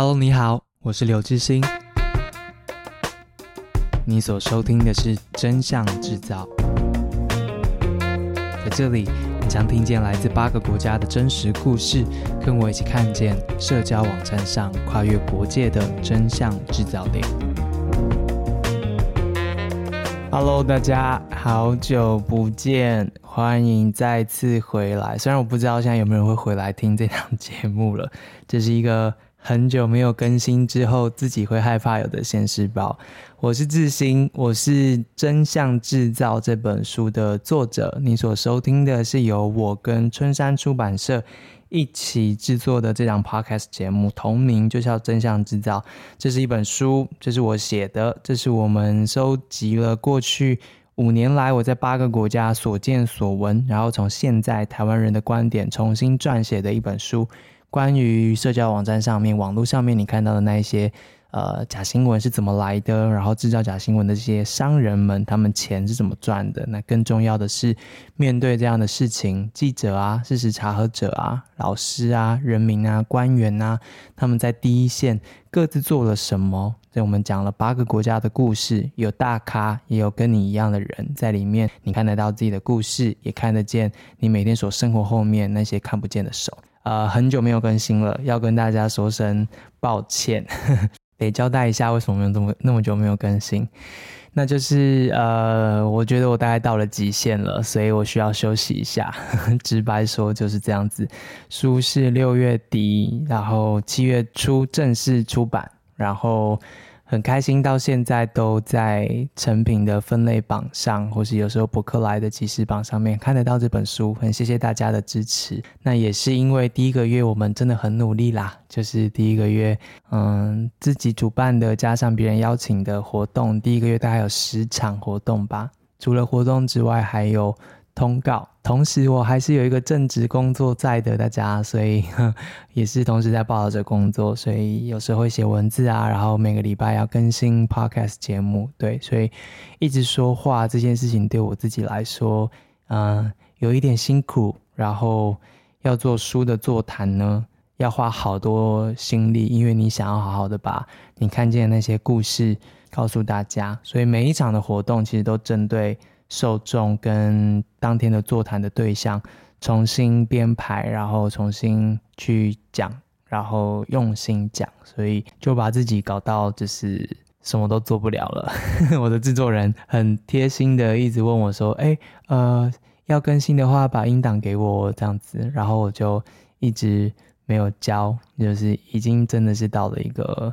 Hello，你好，我是刘致昕。你所收听的是《真相制造》，在这里，你将听见来自八个国家的真实故事，跟我一起看见社交网站上跨越国界的真相制造点。Hello，大家好久不见，欢迎再次回来。虽然我不知道现在有没有人会回来听这档节目了，这是一个。很久没有更新之后，自己会害怕有的现世报。我是致昕，我是《真相制造》这本书的作者。你所收听的是由我跟春山出版社一起制作的这档 podcast 节目，同名就叫《真相制造》。这是一本书，这是我写的，这是我们收集了过去五年来我在八个国家所见所闻，然后从现在台湾人的观点重新撰写的一本书。关于社交网站上面、网络上面你看到的那一些呃假新闻是怎么来的，然后制造假新闻的这些商人们，他们钱是怎么赚的？那更重要的是，面对这样的事情，记者啊、事实查核者啊、老师啊、人民啊、官员啊，他们在第一线各自做了什么？所以我们讲了八个国家的故事，有大咖，也有跟你一样的人在里面，你看得到自己的故事，也看得见你每天所生活后面那些看不见的手。呃，很久没有更新了，要跟大家说声抱歉，得交代一下为什么没有这么那么久没有更新。那就是呃，我觉得我大概到了极限了，所以我需要休息一下。直白说就是这样子。书是六月底，然后七月初正式出版，然后。很开心，到现在都在成品的分类榜上，或是有时候博客来的即时榜上面看得到这本书。很谢谢大家的支持。那也是因为第一个月我们真的很努力啦，就是第一个月，嗯，自己主办的加上别人邀请的活动，第一个月大概有十场活动吧。除了活动之外，还有。通告，同时我还是有一个正职工作在的，大家，所以 也是同时在报道着工作，所以有时候会写文字啊，然后每个礼拜要更新 podcast 节目，对，所以一直说话这件事情对我自己来说，嗯、有一点辛苦，然后要做书的座谈呢，要花好多心力，因为你想要好好的把你看见的那些故事告诉大家，所以每一场的活动其实都针对。受众跟当天的座谈的对象重新编排，然后重新去讲，然后用心讲，所以就把自己搞到就是什么都做不了了。我的制作人很贴心的一直问我说：“哎，呃，要更新的话，把音档给我这样子。”然后我就一直没有交，就是已经真的是到了一个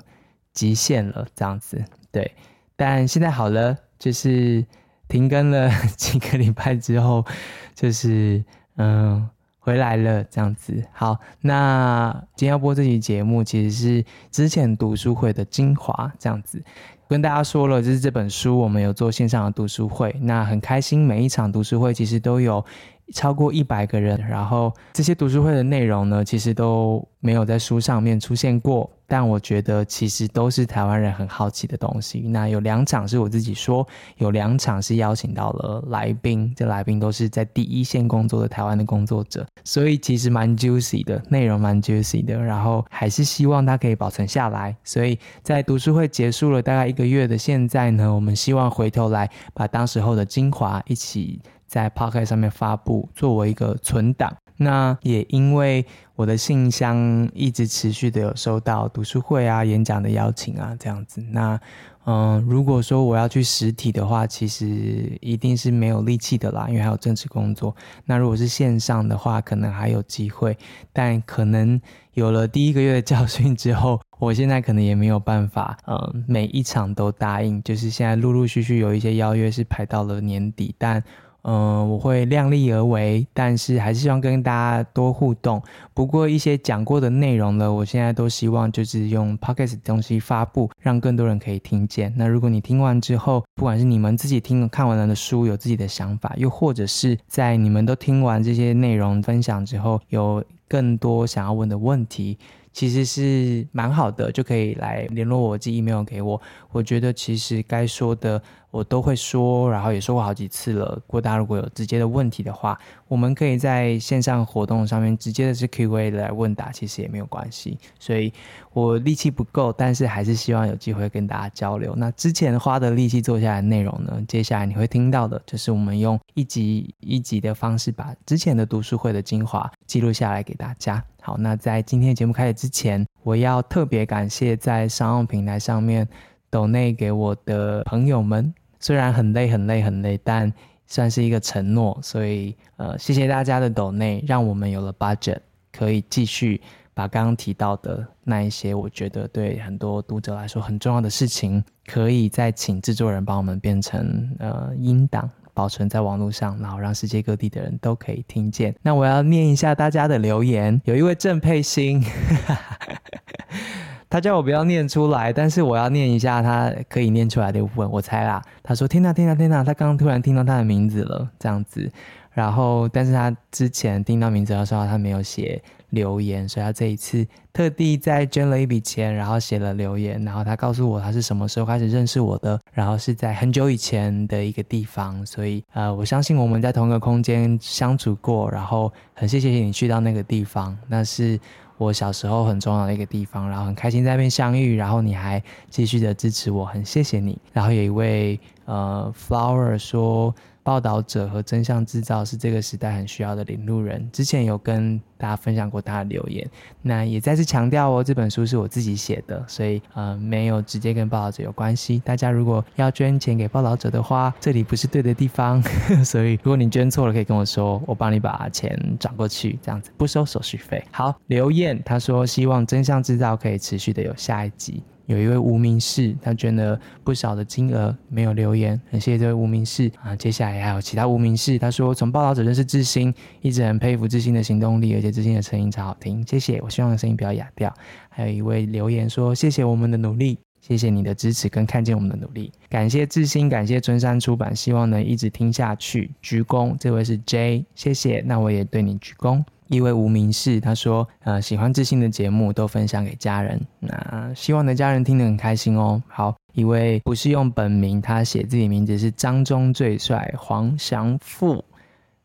极限了这样子。对，但现在好了，就是。停更了几个礼拜之后，就是 嗯回来了这样子。好，那今天要播这期节目，其实是之前读书会的精华这样子。跟大家说了，就是这本书我们有做线上的读书会，那很开心，每一场读书会其实都有。超过一百个人，然后这些读书会的内容呢，其实都没有在书上面出现过，但我觉得其实都是台湾人很好奇的东西。那有两场是我自己说，有两场是邀请到了来宾，这来宾都是在第一线工作的台湾的工作者，所以其实蛮 juicy 的，内容蛮 juicy 的。然后还是希望它可以保存下来，所以在读书会结束了大概一个月的现在呢，我们希望回头来把当时候的精华一起。在 Podcast 上面发布，作为一个存档。那也因为我的信箱一直持续的有收到读书会啊、演讲的邀请啊，这样子。那嗯，如果说我要去实体的话，其实一定是没有力气的啦，因为还有正式工作。那如果是线上的话，可能还有机会，但可能有了第一个月的教训之后，我现在可能也没有办法，嗯，每一场都答应。就是现在陆陆续续有一些邀约是排到了年底，但。嗯，我会量力而为，但是还是希望跟大家多互动。不过一些讲过的内容呢，我现在都希望就是用 Podcast 的东西发布，让更多人可以听见。那如果你听完之后，不管是你们自己听看完了的书，有自己的想法，又或者是在你们都听完这些内容分享之后，有更多想要问的问题。其实是蛮好的，就可以来联络我，寄 email 给我。我觉得其实该说的。我都会说，然后也说过好几次了。如果大家如果有直接的问题的话，我们可以在线上活动上面直接的是 Q&A 来问答，其实也没有关系。所以我力气不够，但是还是希望有机会跟大家交流。那之前花的力气做下来的内容呢，接下来你会听到的就是我们用一集一集的方式，把之前的读书会的精华记录下来给大家。好，那在今天节目开始之前，我要特别感谢在商用平台上面抖内给我的朋友们。虽然很累很累很累，但算是一个承诺，所以呃，谢谢大家的抖内，让我们有了 budget，可以继续把刚刚提到的那一些，我觉得对很多读者来说很重要的事情，可以再请制作人帮我们变成呃音档，保存在网络上，然后让世界各地的人都可以听见。那我要念一下大家的留言，有一位郑佩欣。他叫我不要念出来，但是我要念一下他可以念出来的部分。我猜啦，他说：“天哪，天哪，天哪！”他刚刚突然听到他的名字了，这样子。然后，但是他之前听到名字的时候，他没有写留言，所以他这一次特地再捐了一笔钱，然后写了留言。然后他告诉我他是什么时候开始认识我的，然后是在很久以前的一个地方。所以，呃，我相信我们在同一个空间相处过，然后很谢谢你去到那个地方，那是。我小时候很重要的一个地方，然后很开心在那边相遇，然后你还继续的支持我，很谢谢你。然后有一位呃 Flower 说。报道者和真相制造是这个时代很需要的领路人。之前有跟大家分享过他的留言，那也再次强调哦，这本书是我自己写的，所以呃没有直接跟报道者有关系。大家如果要捐钱给报道者的话，这里不是对的地方，所以如果你捐错了，可以跟我说，我帮你把钱转过去，这样子不收手续费。好，刘燕他说希望真相制造可以持续的有下一集。有一位无名氏，他捐了不少的金额，没有留言，很谢谢这位无名氏啊。接下来还有其他无名氏，他说从报道者认识志兴，一直很佩服志兴的行动力，而且志兴的声音超好听，谢谢。我希望声音不要哑掉。还有一位留言说谢谢我们的努力，谢谢你的支持跟看见我们的努力，感谢志兴，感谢春山出版，希望能一直听下去，鞠躬。这位是 J，谢谢，那我也对你鞠躬。一位无名氏，他说：“呃，喜欢自信的节目，都分享给家人。那希望的家人听得很开心哦。”好，一位不是用本名，他写自己名字是张中最帅黄祥富，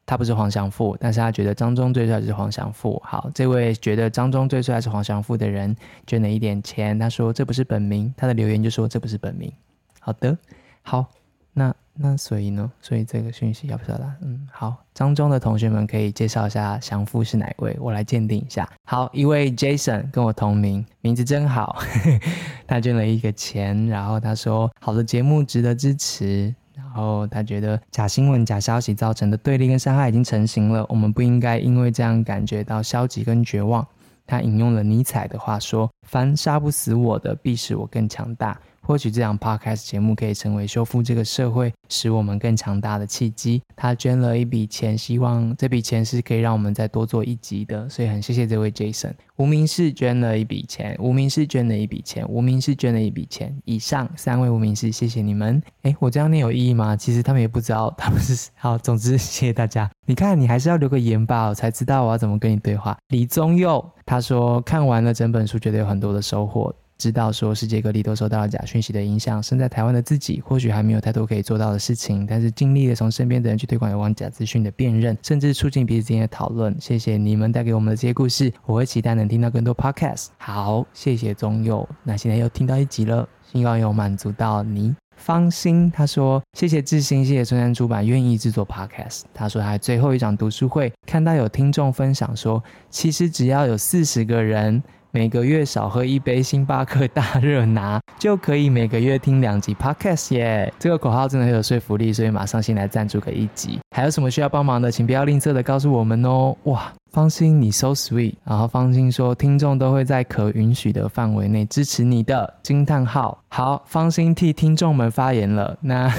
他不是黄祥富，但是他觉得张中最帅是黄祥富。好，这位觉得张中最帅是黄祥富的人捐了一点钱，他说这不是本名，他的留言就说这不是本名。好的，好，那。那所以呢？所以这个讯息要不要啦？嗯，好，张中的同学们可以介绍一下祥富是哪位，我来鉴定一下。好，一位 Jason 跟我同名，名字真好，他捐了一个钱，然后他说好的节目值得支持，然后他觉得假新闻、假消息造成的对立跟伤害已经成型了，我们不应该因为这样感觉到消极跟绝望。他引用了尼采的话说：“凡杀不死我的，必使我更强大。”或许这档 podcast 节目可以成为修复这个社会、使我们更强大的契机。他捐了一笔钱，希望这笔钱是可以让我们再多做一集的，所以很谢谢这位 Jason。无名氏捐了一笔钱，无名氏捐了一笔钱，无名氏捐了一笔钱。以上三位无名氏，谢谢你们。诶，我这样念有意义吗？其实他们也不知道他们是好。总之，谢谢大家。你看，你还是要留个言吧，我才知道我要怎么跟你对话。李宗佑他说看完了整本书，觉得有很多的收获。知道说世界各地都受到了假讯息的影响，身在台湾的自己或许还没有太多可以做到的事情，但是尽力的从身边的人去推广有关假资讯的辨认，甚至促进彼此之间的讨论。谢谢你们带给我们的这些故事，我会期待能听到更多 podcast。好，谢谢宗佑，那现在又听到一集了，希望有满足到你。方心他说谢谢智兴，谢谢春山出版愿意制作 podcast。他说他最后一场读书会看到有听众分享说，其实只要有四十个人。每个月少喝一杯星巴克大热拿，就可以每个月听两集 Podcast 耶！这个口号真的很有说服力，所以马上先来赞助个一集。还有什么需要帮忙的，请不要吝啬的告诉我们哦！哇！方心，你 so sweet。然后方心说，听众都会在可允许的范围内支持你的惊叹号。好，方心替听众们发言了，那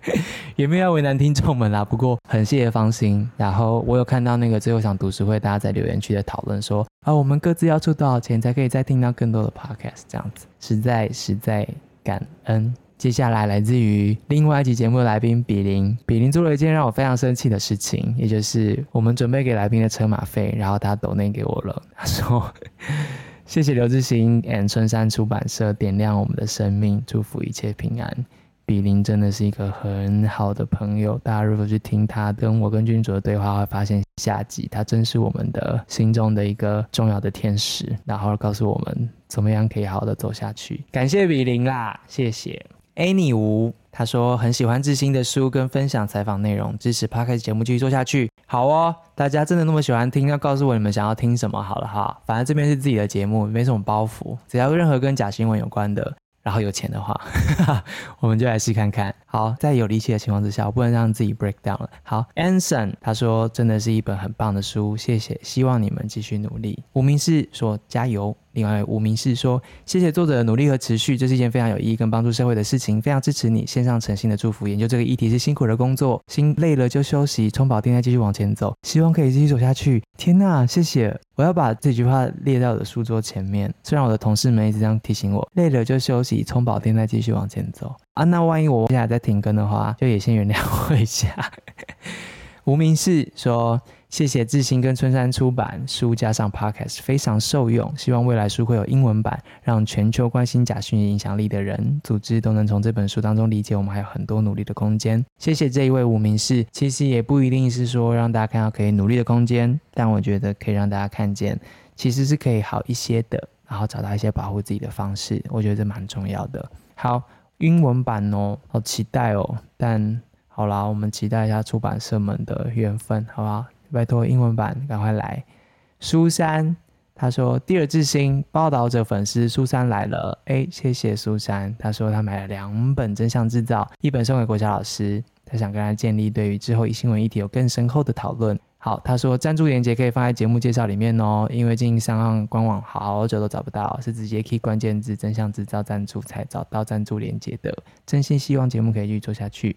也没有要为难听众们啦。不过很谢谢方心。然后我有看到那个最后一场读书会，大家在留言区的讨论说，啊，我们各自要出多少钱才可以再听到更多的 podcast？这样子，实在实在感恩。接下来来自于另外一集节目的来宾比林，比林做了一件让我非常生气的事情，也就是我们准备给来宾的车马费，然后他抖内给我了。他说谢谢刘志兴 and 春山出版社点亮我们的生命，祝福一切平安。比林真的是一个很好的朋友，大家如果去听他跟我跟君主的对话，会发现下集他真是我们的心中的一个重要的天使，然后告诉我们怎么样可以好好的走下去。感谢比林啦，谢谢。Annie 吴他说很喜欢志兴的书跟分享采访内容，支持 Podcast 节目继续做下去。好哦，大家真的那么喜欢听，要告诉我你们想要听什么好了哈。反正这边是自己的节目，没什么包袱，只要任何跟假新闻有关的。然后有钱的话，我们就来试看看。好，在有力气的情况之下，我不能让自己 break down 了。好，Anson 他说真的是一本很棒的书，谢谢，希望你们继续努力。无名氏说加油。另外，无名氏说：“谢谢作者的努力和持续，这是一件非常有意义跟帮助社会的事情，非常支持你，献上诚心的祝福。研究这个议题是辛苦的工作，心累了就休息，充饱电再继续往前走，希望可以继续走下去。”天呐，谢谢！我要把这句话列在我的书桌前面。虽然我的同事们一直这样提醒我，累了就休息，充饱电再继续往前走啊。那万一我接下来在停更的话，就也先原谅我一下。无名氏说。谢谢志兴跟春山出版书加上 Podcast 非常受用，希望未来书会有英文版，让全球关心假讯息影响力的人组织都能从这本书当中理解我们还有很多努力的空间。谢谢这一位无名氏，其实也不一定是说让大家看到可以努力的空间，但我觉得可以让大家看见其实是可以好一些的，然后找到一些保护自己的方式，我觉得这蛮重要的。好，英文版哦，好期待哦，但好啦，我们期待一下出版社们的缘分，好不好？拜托，英文版赶快来！苏珊他说：“第二志兴报道者粉丝苏珊来了。”哎，谢谢苏珊。他说他买了两本《真相制造》，一本送给国小老师。他想跟他建立对于之后一新闻议题有更深厚的讨论。好，他说赞助链接可以放在节目介绍里面哦。因为经营上岸官网好久都找不到，是直接 key 关键字“真相制造”赞助才找到赞助链接的。真心希望节目可以继续做下去。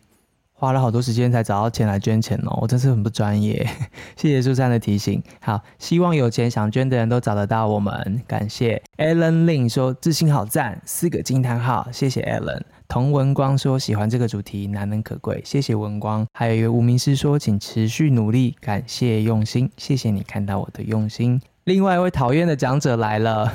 花了好多时间才找到钱来捐钱哦，我真是很不专业。谢谢苏珊的提醒。好，希望有钱想捐的人都找得到我们。感谢 Alan Lin 说自信好赞，四个惊叹号。谢谢 Alan。童文光说喜欢这个主题，难能可贵。谢谢文光。还有一位无名氏说，请持续努力，感谢用心。谢谢你看到我的用心。另外一位讨厌的讲者来了。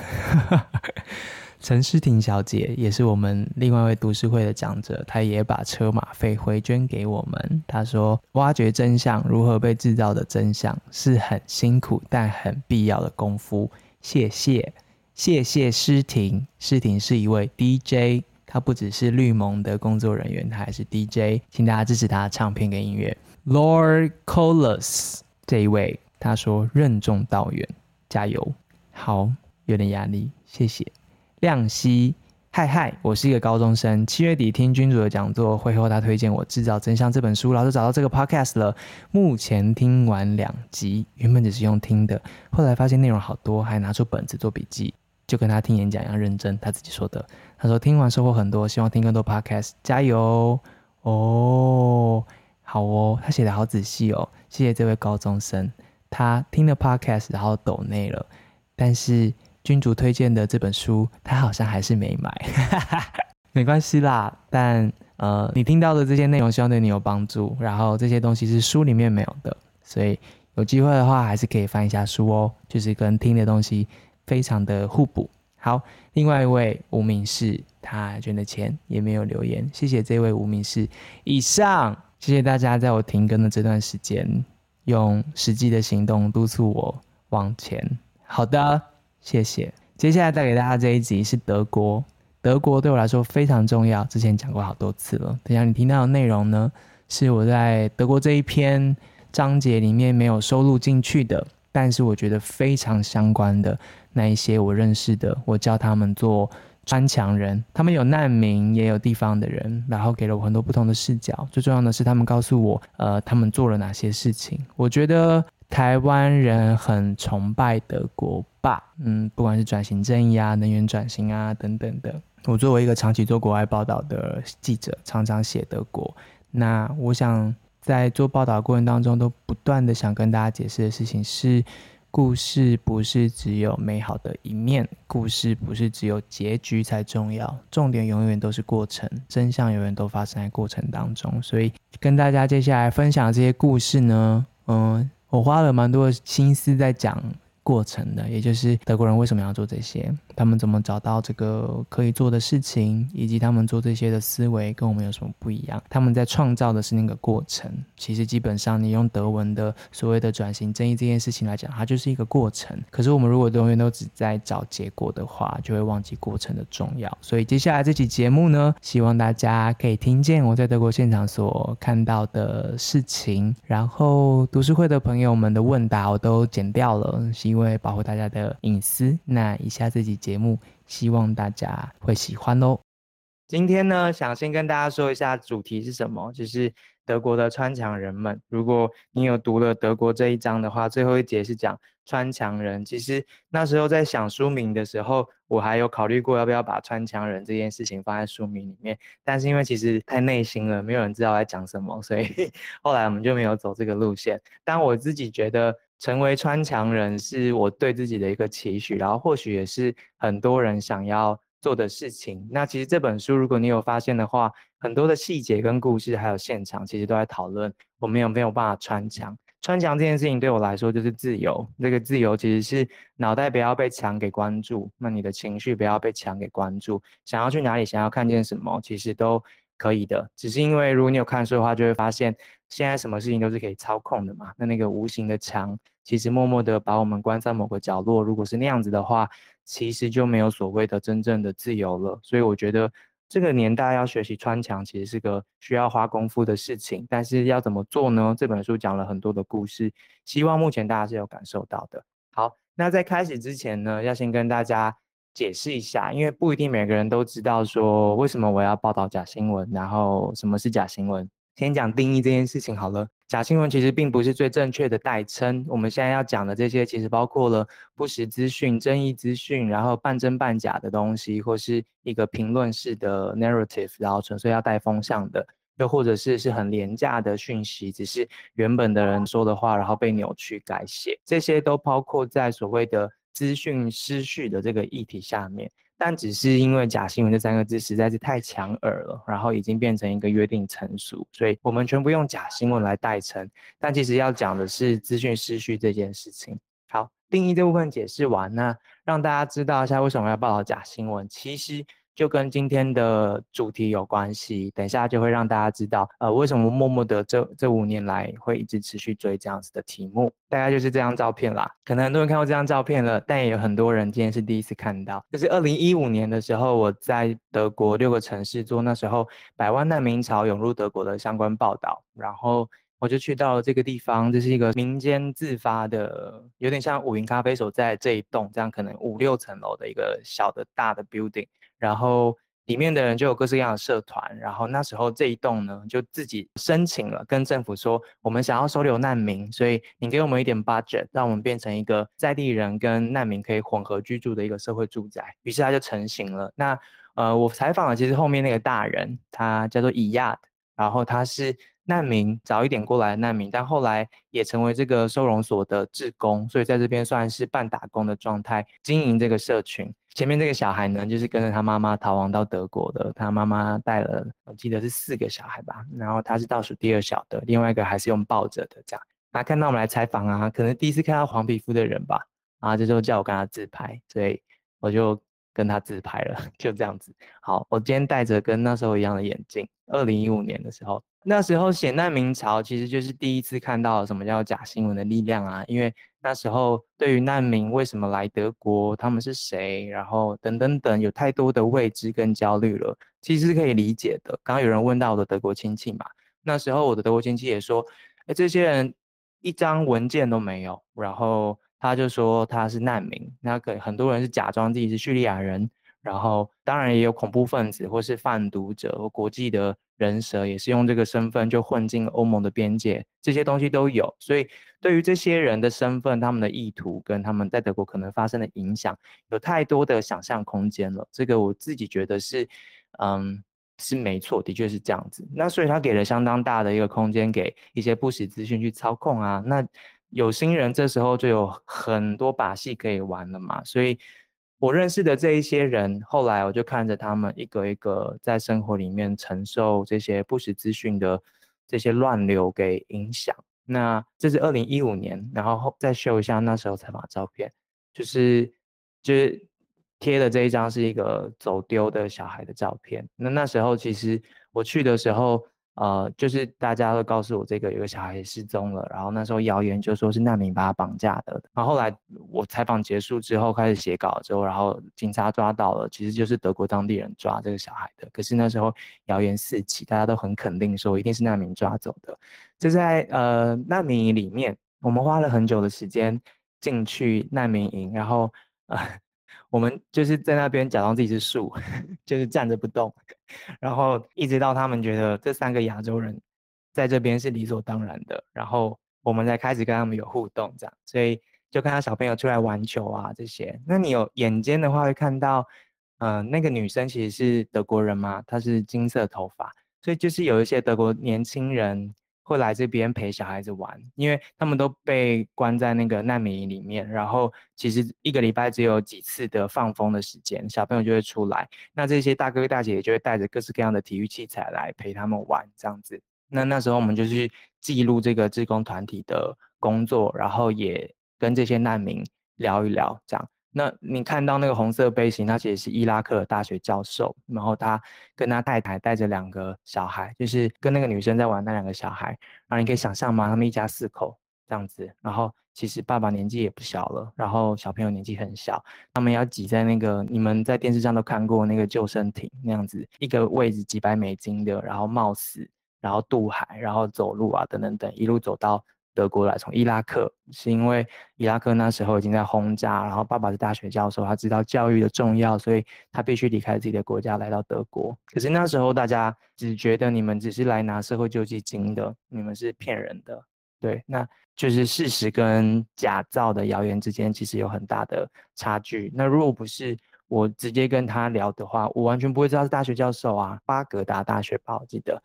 陈诗婷小姐也是我们另外一位读书会的讲者，她也把车马费回捐给我们。她说：“挖掘真相，如何被制造的真相，是很辛苦但很必要的功夫。”谢谢，谢谢诗婷。诗婷是一位 DJ，她不只是绿盟的工作人员，她还是 DJ。请大家支持她的唱片跟音乐。Lord Colas 这一位，他说：“任重道远，加油。”好，有点压力，谢谢。亮熙，嗨嗨，我是一个高中生。七月底听君主的讲座，会后他推荐我《制造真相》这本书，然后就找到这个 podcast 了。目前听完两集，原本只是用听的，后来发现内容好多，还拿出本子做笔记，就跟他听演讲一样认真。他自己说的，他说听完收获很多，希望听更多 podcast，加油哦！好哦，他写的好仔细哦，谢谢这位高中生，他听了 podcast，然后抖内了，但是。君主推荐的这本书，他好像还是没买，没关系啦。但呃，你听到的这些内容，希望对你有帮助。然后这些东西是书里面没有的，所以有机会的话，还是可以翻一下书哦。就是跟听的东西非常的互补。好，另外一位无名氏，他捐的钱也没有留言，谢谢这位无名氏。以上，谢谢大家在我停更的这段时间，用实际的行动督促我往前。好的。谢谢。接下来带给大家这一集是德国。德国对我来说非常重要，之前讲过好多次了。等下你听到的内容呢，是我在德国这一篇章节里面没有收录进去的，但是我觉得非常相关的那一些我认识的，我叫他们做穿墙人。他们有难民，也有地方的人，然后给了我很多不同的视角。最重要的是，他们告诉我，呃，他们做了哪些事情。我觉得。台湾人很崇拜德国吧，嗯，不管是转型正义啊、能源转型啊等等的。我作为一个长期做国外报道的记者，常常写德国。那我想在做报道过程当中，都不断的想跟大家解释的事情是：故事不是只有美好的一面，故事不是只有结局才重要，重点永远都是过程，真相永远都发生在过程当中。所以跟大家接下来分享这些故事呢，嗯。我花了蛮多的心思在讲过程的，也就是德国人为什么要做这些，他们怎么找到这个可以做的事情，以及他们做这些的思维跟我们有什么不一样？他们在创造的是那个过程。其实基本上，你用德文的所谓的转型正义这件事情来讲，它就是一个过程。可是我们如果永远都只在找结果的话，就会忘记过程的重要。所以接下来这期节目呢，希望大家可以听见我在德国现场所看到的事情，然后读书会的朋友们的问答我都剪掉了。因为保护大家的隐私，那以下这集节目，希望大家会喜欢哦。今天呢，想先跟大家说一下主题是什么，就是德国的穿墙人们。如果你有读了德国这一章的话，最后一节是讲穿墙人。其实那时候在想书名的时候，我还有考虑过要不要把穿墙人这件事情放在书名里面，但是因为其实太内心了，没有人知道在讲什么，所以后来我们就没有走这个路线。但我自己觉得。成为穿墙人是我对自己的一个期许，然后或许也是很多人想要做的事情。那其实这本书，如果你有发现的话，很多的细节跟故事，还有现场，其实都在讨论我们有没有办法穿墙。穿墙这件事情对我来说就是自由。这个自由其实是脑袋不要被墙给关注，那你的情绪不要被墙给关注。想要去哪里，想要看见什么，其实都可以的。只是因为如果你有看书的话，就会发现现在什么事情都是可以操控的嘛。那那个无形的墙。其实默默的把我们关在某个角落，如果是那样子的话，其实就没有所谓的真正的自由了。所以我觉得这个年代要学习穿墙，其实是个需要花功夫的事情。但是要怎么做呢？这本书讲了很多的故事，希望目前大家是有感受到的。好，那在开始之前呢，要先跟大家解释一下，因为不一定每个人都知道说为什么我要报道假新闻，然后什么是假新闻。先讲定义这件事情好了。假新闻其实并不是最正确的代称。我们现在要讲的这些，其实包括了不实资讯、争议资讯，然后半真半假的东西，或是一个评论式的 narrative，然后纯粹要带风向的，又或者是是很廉价的讯息，只是原本的人说的话，然后被扭曲改写，这些都包括在所谓的资讯失序的这个议题下面。但只是因为“假新闻”这三个字实在是太抢耳了，然后已经变成一个约定成俗，所以我们全部用“假新闻”来代称。但其实要讲的是资讯失序这件事情。好，定义这部分解释完，那让大家知道一下为什么要报道假新闻。其实。就跟今天的主题有关系，等一下就会让大家知道，呃，为什么默默的这这五年来会一直持续追这样子的题目。大概就是这张照片啦，可能很多人看过这张照片了，但也有很多人今天是第一次看到。就是二零一五年的时候，我在德国六个城市做那时候百万难民潮涌入德国的相关报道，然后我就去到了这个地方，这是一个民间自发的，有点像五云咖啡所在这一栋这样，可能五六层楼的一个小的大的 building。然后里面的人就有各式各样的社团，然后那时候这一栋呢就自己申请了，跟政府说我们想要收留难民，所以你给我们一点 budget，让我们变成一个在地人跟难民可以混合居住的一个社会住宅。于是他就成型了。那呃，我采访了其实后面那个大人，他叫做伊亚，然后他是。难民早一点过来的难民，但后来也成为这个收容所的志工，所以在这边算是半打工的状态经营这个社群。前面这个小孩呢，就是跟着他妈妈逃亡到德国的，他妈妈带了，我记得是四个小孩吧，然后他是倒数第二小的，另外一个还是用抱着的这样。那看到我们来采访啊，可能第一次看到黄皮肤的人吧，然后这就叫我跟他自拍，所以我就跟他自拍了，就这样子。好，我今天戴着跟那时候一样的眼镜，二零一五年的时候。那时候写难民潮，其实就是第一次看到什么叫假新闻的力量啊！因为那时候对于难民为什么来德国，他们是谁，然后等等等，有太多的未知跟焦虑了，其实是可以理解的。刚刚有人问到我的德国亲戚嘛，那时候我的德国亲戚也说，哎，这些人一张文件都没有，然后他就说他是难民，那个很多人是假装自己是叙利亚人。然后，当然也有恐怖分子，或是贩毒者，或国际的人蛇，也是用这个身份就混进欧盟的边界，这些东西都有。所以，对于这些人的身份、他们的意图跟他们在德国可能发生的影响，有太多的想象空间了。这个我自己觉得是，嗯，是没错，的确是这样子。那所以他给了相当大的一个空间给一些不实资讯去操控啊。那有心人这时候就有很多把戏可以玩了嘛。所以。我认识的这一些人，后来我就看着他们一个一个在生活里面承受这些不实资讯的这些乱流给影响，那这是二零一五年，然后再秀一下那时候采访照片，就是就是贴的这一张是一个走丢的小孩的照片。那那时候其实我去的时候。呃，就是大家都告诉我这个有个小孩失踪了，然后那时候谣言就说是难民把他绑架的。然后后来我采访结束之后开始写稿之后，然后警察抓到了，其实就是德国当地人抓这个小孩的。可是那时候谣言四起，大家都很肯定说一定是难民抓走的。就在呃难民营里面，我们花了很久的时间进去难民营，然后呃。我们就是在那边假装自己是树，就是站着不动，然后一直到他们觉得这三个亚洲人在这边是理所当然的，然后我们才开始跟他们有互动，这样，所以就看到小朋友出来玩球啊这些。那你有眼尖的话会看到，呃，那个女生其实是德国人嘛，她是金色头发，所以就是有一些德国年轻人。会来这边陪小孩子玩，因为他们都被关在那个难民营里面，然后其实一个礼拜只有几次的放风的时间，小朋友就会出来，那这些大哥哥大姐姐就会带着各式各样的体育器材来陪他们玩，这样子。那那时候我们就去记录这个志工团体的工作，然后也跟这些难民聊一聊，这样。那你看到那个红色背心，他其实是伊拉克大学教授，然后他跟他太太带着两个小孩，就是跟那个女生在玩那两个小孩，然后你可以想象吗？他们一家四口这样子，然后其实爸爸年纪也不小了，然后小朋友年纪很小，他们要挤在那个你们在电视上都看过那个救生艇那样子，一个位置几百美金的，然后冒死，然后渡海，然后走路啊等等等，一路走到。德国来，从伊拉克，是因为伊拉克那时候已经在轰炸，然后爸爸是大学教授，他知道教育的重要，所以他必须离开自己的国家来到德国。可是那时候大家只觉得你们只是来拿社会救济金的，你们是骗人的，对，那就是事实跟假造的谣言之间其实有很大的差距。那如果不是我直接跟他聊的话，我完全不会知道是大学教授啊，巴格达大学吧，我记得，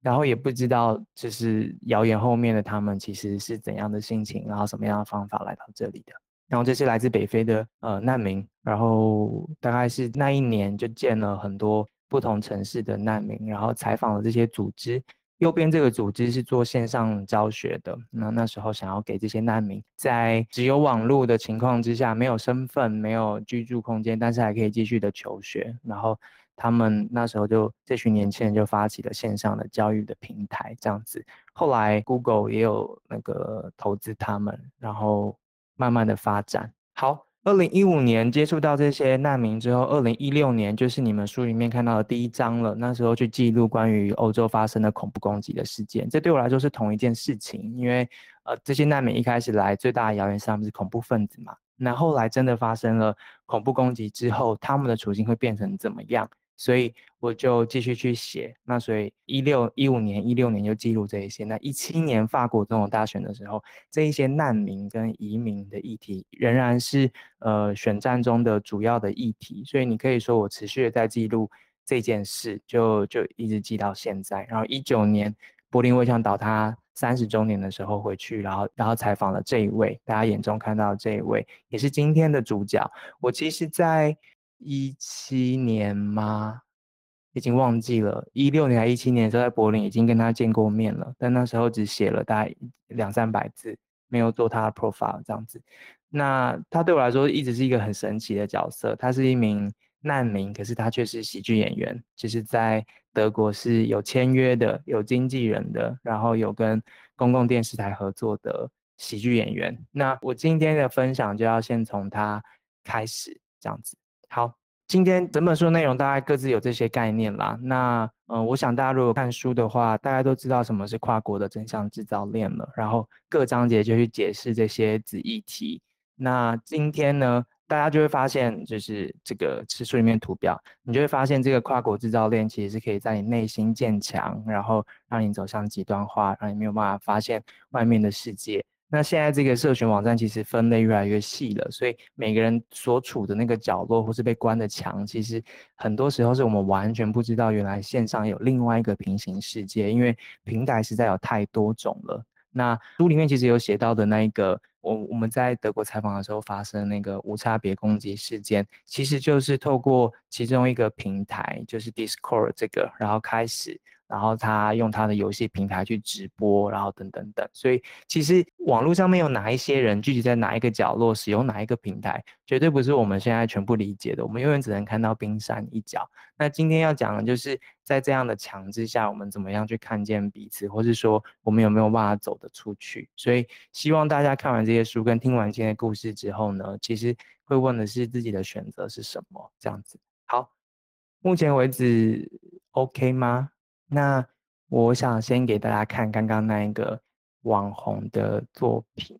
然后也不知道，就是谣言后面的他们其实是怎样的心情，然后什么样的方法来到这里的。然后这是来自北非的呃难民，然后大概是那一年就见了很多不同城市的难民，然后采访了这些组织。右边这个组织是做线上教学的，那那时候想要给这些难民在只有网络的情况之下，没有身份、没有居住空间，但是还可以继续的求学，然后。他们那时候就这群年轻人就发起了线上的教育的平台，这样子。后来 Google 也有那个投资他们，然后慢慢的发展。好，二零一五年接触到这些难民之后，二零一六年就是你们书里面看到的第一章了。那时候去记录关于欧洲发生的恐怖攻击的事件，这对我来说是同一件事情，因为呃这些难民一开始来最大的谣言是他们是恐怖分子嘛。那后来真的发生了恐怖攻击之后，他们的处境会变成怎么样？所以我就继续去写，那所以一六一五年、一六年就记录这一些。那一七年法国总统大选的时候，这一些难民跟移民的议题仍然是呃选战中的主要的议题。所以你可以说我持续的在记录这件事，就就一直记到现在。然后一九年柏林围墙倒塌三十周年的时候回去，然后然后采访了这一位，大家眼中看到这一位也是今天的主角。我其实，在。一七年吗？已经忘记了。一六年还一七年的时候，在柏林已经跟他见过面了，但那时候只写了大概两三百字，没有做他的 profile 这样子。那他对我来说一直是一个很神奇的角色。他是一名难民，可是他却是喜剧演员，就是在德国是有签约的、有经纪人的，然后有跟公共电视台合作的喜剧演员。那我今天的分享就要先从他开始，这样子。好，今天整本书内容大概各自有这些概念啦。那嗯、我想大家如果看书的话，大家都知道什么是跨国的真相制造链了。然后各章节就去解释这些子议题。那今天呢，大家就会发现，就是这个书里面图表，你就会发现这个跨国制造链其实是可以在你内心建墙，然后让你走向极端化，让你没有办法发现外面的世界。那现在这个社群网站其实分类越来越细了，所以每个人所处的那个角落或是被关的墙，其实很多时候是我们完全不知道，原来线上有另外一个平行世界，因为平台实在有太多种了。那书里面其实有写到的那一个，我我们在德国采访的时候发生那个无差别攻击事件，其实就是透过其中一个平台，就是 Discord 这个，然后开始。然后他用他的游戏平台去直播，然后等等等。所以其实网络上面有哪一些人聚集在哪一个角落，使用哪一个平台，绝对不是我们现在全部理解的。我们永远只能看到冰山一角。那今天要讲的就是在这样的墙之下，我们怎么样去看见彼此，或是说我们有没有办法走得出去。所以希望大家看完这些书跟听完今天的故事之后呢，其实会问的是自己的选择是什么，这样子。好。目前为止，OK 吗？那我想先给大家看刚刚那一个网红的作品。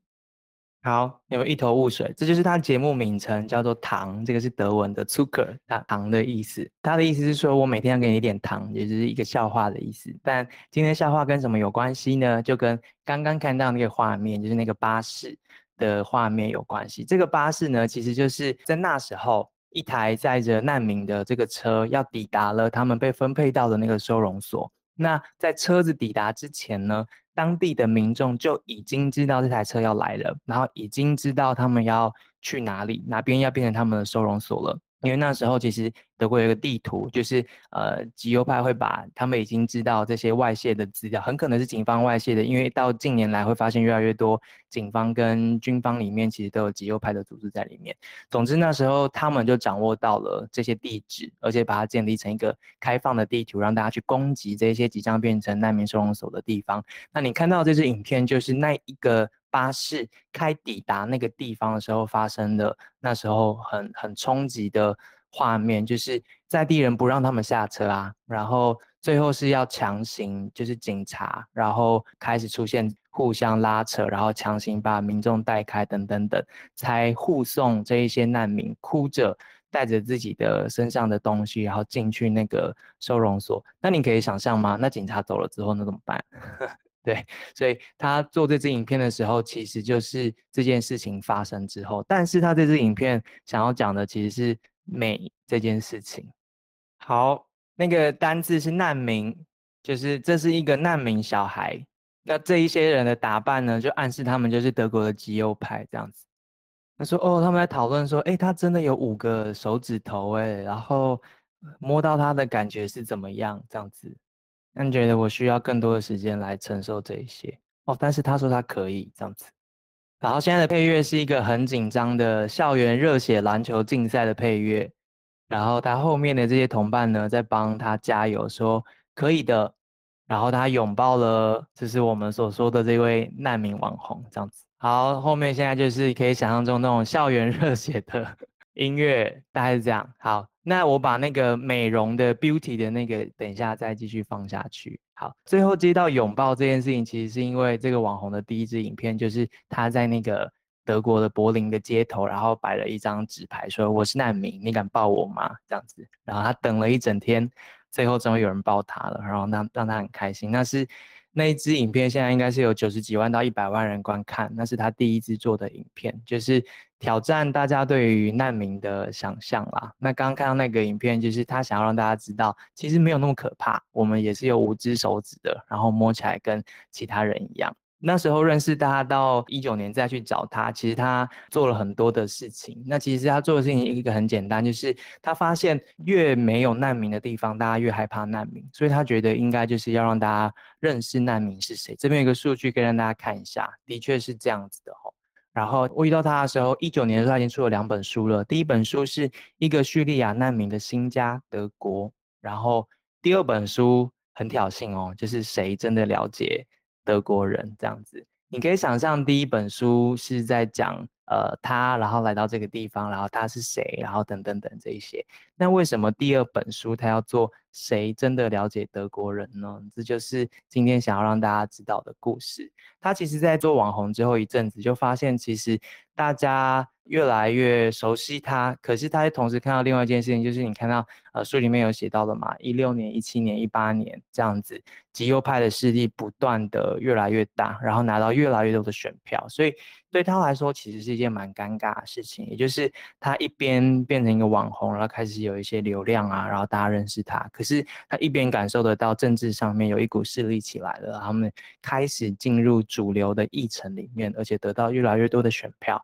好，有一头雾水？这就是他节目名称，叫做“糖”，这个是德文的 “Zucker”，它糖的意思。他的意思是说我每天要给你一点糖，也就是一个笑话的意思。但今天笑话跟什么有关系呢？就跟刚刚看到那个画面，就是那个巴士的画面有关系。这个巴士呢，其实就是在那时候。一台载着难民的这个车要抵达了他们被分配到的那个收容所。那在车子抵达之前呢，当地的民众就已经知道这台车要来了，然后已经知道他们要去哪里，哪边要变成他们的收容所了。因为那时候其实德国有一个地图，就是呃极右派会把他们已经知道这些外泄的资料，很可能是警方外泄的，因为到近年来会发现越来越多警方跟军方里面其实都有极右派的组织在里面。总之那时候他们就掌握到了这些地址，而且把它建立成一个开放的地图，让大家去攻击这些即将变成难民收容所的地方。那你看到这支影片，就是那一个。巴士开抵达那个地方的时候发生的，那时候很很冲击的画面，就是在地人不让他们下车啊，然后最后是要强行，就是警察，然后开始出现互相拉扯，然后强行把民众带开，等等等，才护送这一些难民哭着带着自己的身上的东西，然后进去那个收容所。那你可以想象吗？那警察走了之后，那怎么办？对，所以他做这支影片的时候，其实就是这件事情发生之后。但是他这支影片想要讲的其实是美这件事情。好，那个单字是难民，就是这是一个难民小孩。那这一些人的打扮呢，就暗示他们就是德国的极右派这样子。他说：“哦，他们在讨论说，诶，他真的有五个手指头，诶，然后摸到他的感觉是怎么样？这样子。”那你觉得我需要更多的时间来承受这一些哦？但是他说他可以这样子。然后现在的配乐是一个很紧张的校园热血篮球竞赛的配乐。然后他后面的这些同伴呢，在帮他加油，说可以的。然后他拥抱了，就是我们所说的这位难民网红这样子。好，后面现在就是可以想象中那种校园 热血的音乐，大概是这样。好。那我把那个美容的 beauty 的那个，等一下再继续放下去。好，最后接到拥抱这件事情，其实是因为这个网红的第一支影片，就是他在那个德国的柏林的街头，然后摆了一张纸牌，说我是难民，你敢抱我吗？这样子，然后他等了一整天，最后终于有人抱他了，然后让让他很开心。那是。那一支影片现在应该是有九十几万到一百万人观看，那是他第一支做的影片，就是挑战大家对于难民的想象啦。那刚刚看到那个影片，就是他想要让大家知道，其实没有那么可怕，我们也是有五只手指的，然后摸起来跟其他人一样。那时候认识他，到一九年再去找他，其实他做了很多的事情。那其实他做的事情一个很简单，就是他发现越没有难民的地方，大家越害怕难民，所以他觉得应该就是要让大家认识难民是谁。这边有一个数据可以让大家看一下，的确是这样子的吼。然后我遇到他的时候，一九年的时候他已经出了两本书了。第一本书是一个叙利亚难民的新家德国，然后第二本书很挑衅哦，就是谁真的了解德国人这样子，你可以想象第一本书是在讲呃他，然后来到这个地方，然后他是谁，然后等等等这一些。那为什么第二本书他要做谁真的了解德国人呢？这就是今天想要让大家知道的故事。他其实在做网红之后一阵子，就发现其实大家。越来越熟悉他，可是他同时看到另外一件事情，就是你看到呃书里面有写到的嘛，一六年、一七年、一八年这样子，极右派的势力不断的越来越大，然后拿到越来越多的选票，所以对他来说其实是一件蛮尴尬的事情，也就是他一边变成一个网红，然后开始有一些流量啊，然后大家认识他，可是是他一边感受得到政治上面有一股势力起来了，他们开始进入主流的议程里面，而且得到越来越多的选票。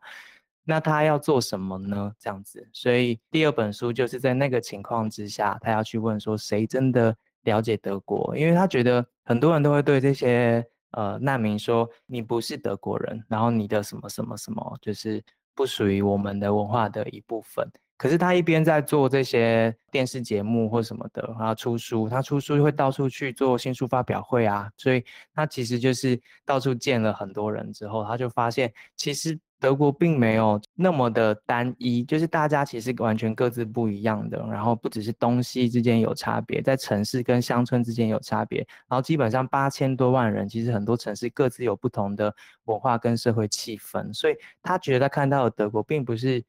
那他要做什么呢？这样子，所以第二本书就是在那个情况之下，他要去问说，谁真的了解德国，因为他觉得很多人都会对这些呃难民说，你不是德国人，然后你的什么什么什么就是不属于我们的文化的一部分。可是他一边在做这些电视节目或什么的，然后出书，他出书会到处去做新书发表会啊，所以他其实就是到处见了很多人之后，他就发现其实。德国并没有那么的单一，就是大家其实完全各自不一样的，然后不只是东西之间有差别，在城市跟乡村之间有差别，然后基本上八千多万人，其实很多城市各自有不同的文化跟社会气氛，所以他觉得他看到的德国并不是。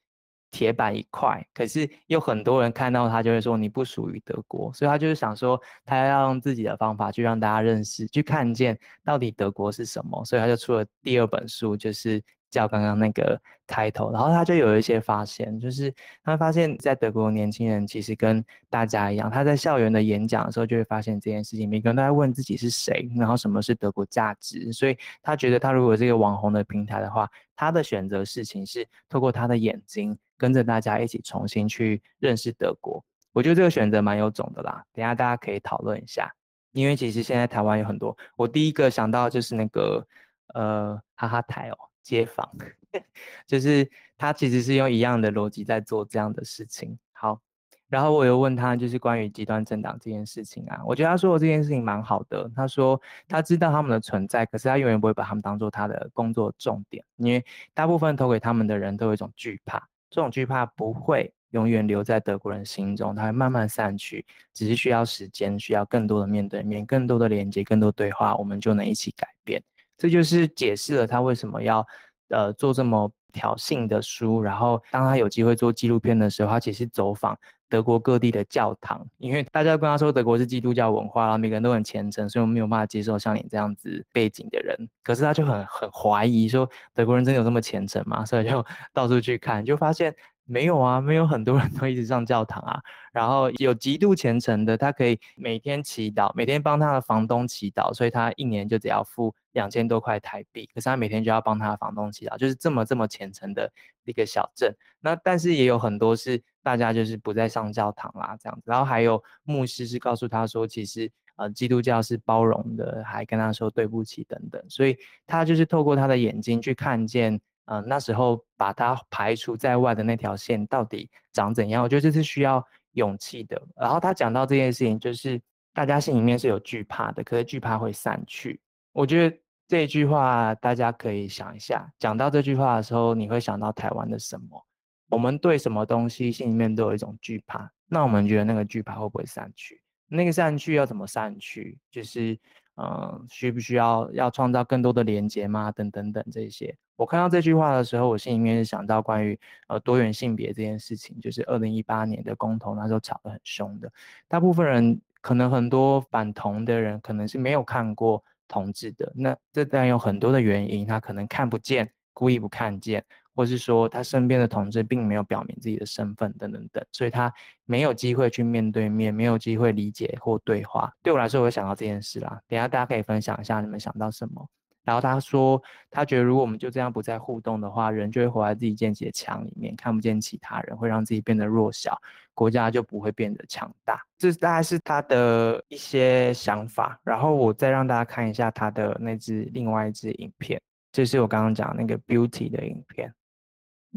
铁板一块，可是有很多人看到他就会说你不属于德国，所以他就是想说他要用自己的方法去让大家认识，去看见到底德国是什么，所以他就出了第二本书，就是叫刚刚那个开头，然后他就有一些发现，就是他发现在德国年轻人其实跟大家一样，他在校园的演讲的时候就会发现这件事情，每个人都在问自己是谁，然后什么是德国价值，所以他觉得他如果这个网红的平台的话，他的选择事情是透过他的眼睛。跟着大家一起重新去认识德国，我觉得这个选择蛮有种的啦。等下大家可以讨论一下，因为其实现在台湾有很多，我第一个想到就是那个呃哈哈台哦街访，就是他其实是用一样的逻辑在做这样的事情。好。然后我又问他，就是关于极端政党这件事情啊，我觉得他说的这件事情蛮好的。他说他知道他们的存在，可是他永远不会把他们当做他的工作重点，因为大部分投给他们的人都有一种惧怕，这种惧怕不会永远留在德国人心中，它会慢慢散去，只是需要时间，需要更多的面对面，更多的连接，更多对话，我们就能一起改变。这就是解释了他为什么要呃做这么挑衅的书。然后当他有机会做纪录片的时候，他其实走访。德国各地的教堂，因为大家跟他说德国是基督教文化，每个人都很虔诚，所以我们没有办法接受像你这样子背景的人。可是他就很很怀疑说，德国人真的有这么虔诚吗？所以就到处去看，就发现。没有啊，没有很多人都一直上教堂啊。然后有极度虔诚的，他可以每天祈祷，每天帮他的房东祈祷，所以他一年就只要付两千多块台币。可是他每天就要帮他的房东祈祷，就是这么这么虔诚的一个小镇。那但是也有很多是大家就是不再上教堂啦这样子。然后还有牧师是告诉他说，其实呃基督教是包容的，还跟他说对不起等等。所以他就是透过他的眼睛去看见。嗯、那时候把它排除在外的那条线到底长怎样？我觉得这是需要勇气的。然后他讲到这件事情，就是大家心里面是有惧怕的，可是惧怕会散去。我觉得这一句话大家可以想一下。讲到这句话的时候，你会想到台湾的什么？我们对什么东西心里面都有一种惧怕，那我们觉得那个惧怕会不会散去？那个散去要怎么散去？就是。嗯，需不需要要创造更多的连接吗？等等等这些，我看到这句话的时候，我心里面是想到关于呃多元性别这件事情，就是二零一八年的公投那时候吵得很凶的，大部分人可能很多反同的人可能是没有看过同志的，那这当然有很多的原因，他可能看不见，故意不看见。或是说他身边的同志并没有表明自己的身份等等等，所以他没有机会去面对面，没有机会理解或对话。对我来说，我想到这件事啦。等下大家可以分享一下你们想到什么。然后他说，他觉得如果我们就这样不再互动的话，人就会活在自己建起的墙里面，看不见其他人，会让自己变得弱小，国家就不会变得强大。这大概是他的一些想法。然后我再让大家看一下他的那支另外一支影片，就是我刚刚讲那个 Beauty 的影片。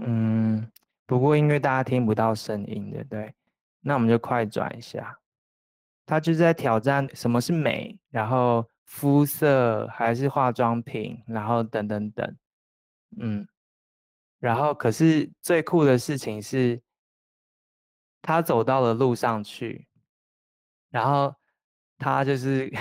嗯，不过因为大家听不到声音，对不对？那我们就快转一下。他就是在挑战什么是美，然后肤色还是化妆品，然后等等等。嗯，然后可是最酷的事情是，他走到了路上去，然后他就是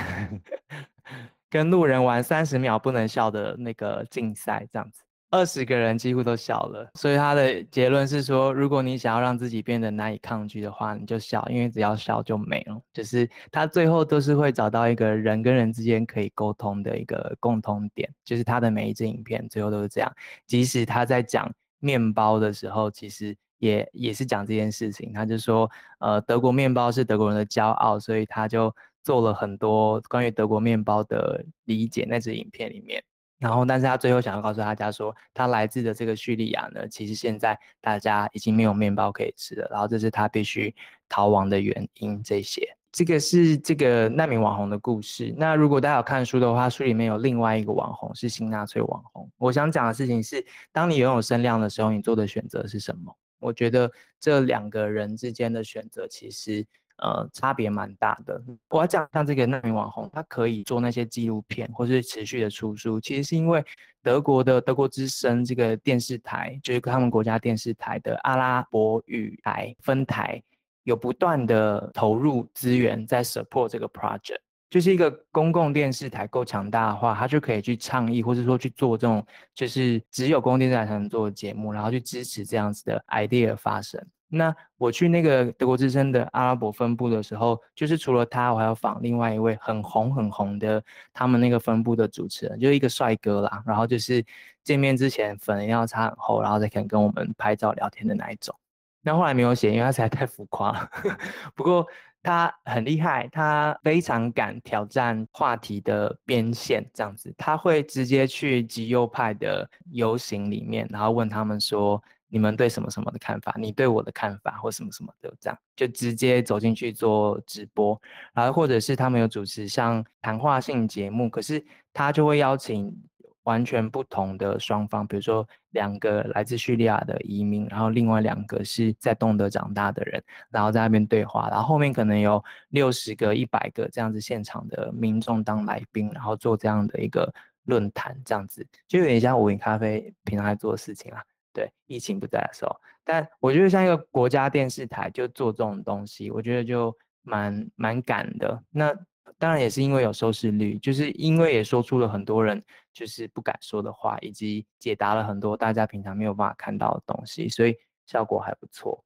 跟路人玩三十秒不能笑的那个竞赛，这样子。二十个人几乎都笑了，所以他的结论是说，如果你想要让自己变得难以抗拒的话，你就笑，因为只要笑就没了。就是他最后都是会找到一个人跟人之间可以沟通的一个共通点，就是他的每一支影片最后都是这样。即使他在讲面包的时候，其实也也是讲这件事情。他就说，呃，德国面包是德国人的骄傲，所以他就做了很多关于德国面包的理解。那支影片里面。然后，但是他最后想要告诉大家说，他来自的这个叙利亚呢，其实现在大家已经没有面包可以吃了，然后这是他必须逃亡的原因。这些，这个是这个难民网红的故事。那如果大家有看书的话，书里面有另外一个网红是新纳粹网红。我想讲的事情是，当你拥有声量的时候，你做的选择是什么？我觉得这两个人之间的选择其实呃差别蛮大的。我要讲像这个难民网红，他可以做那些纪录片或是持续的出书，其实是因为德国的德国之声这个电视台，就是他们国家电视台的阿拉伯语台分台。有不断的投入资源在 support 这个 project，就是一个公共电视台够强大的话，他就可以去倡议，或者说去做这种就是只有公共电视台才能做的节目，然后去支持这样子的 idea 发生。那我去那个德国之声的阿拉伯分部的时候，就是除了他，我还要访另外一位很红很红的他们那个分部的主持人，就是一个帅哥啦。然后就是见面之前粉要擦很厚，然后再肯跟我们拍照聊天的那一种。那后来没有写，因为他实在太浮夸了。不过他很厉害，他非常敢挑战话题的边线，这样子，他会直接去极右派的游行里面，然后问他们说：“你们对什么什么的看法？你对我的看法，或什么什么的，这样就直接走进去做直播。然后或者是他们有主持像谈话性节目，可是他就会邀请。”完全不同的双方，比如说两个来自叙利亚的移民，然后另外两个是在东德长大的人，然后在那边对话，然后后面可能有六十个、一百个这样子现场的民众当来宾，然后做这样的一个论坛，这样子就有点像午饮咖啡平常在做的事情啊。对，疫情不在的时候，但我觉得像一个国家电视台就做这种东西，我觉得就蛮蛮敢的。那。当然也是因为有收视率，就是因为也说出了很多人就是不敢说的话，以及解答了很多大家平常没有办法看到的东西，所以效果还不错。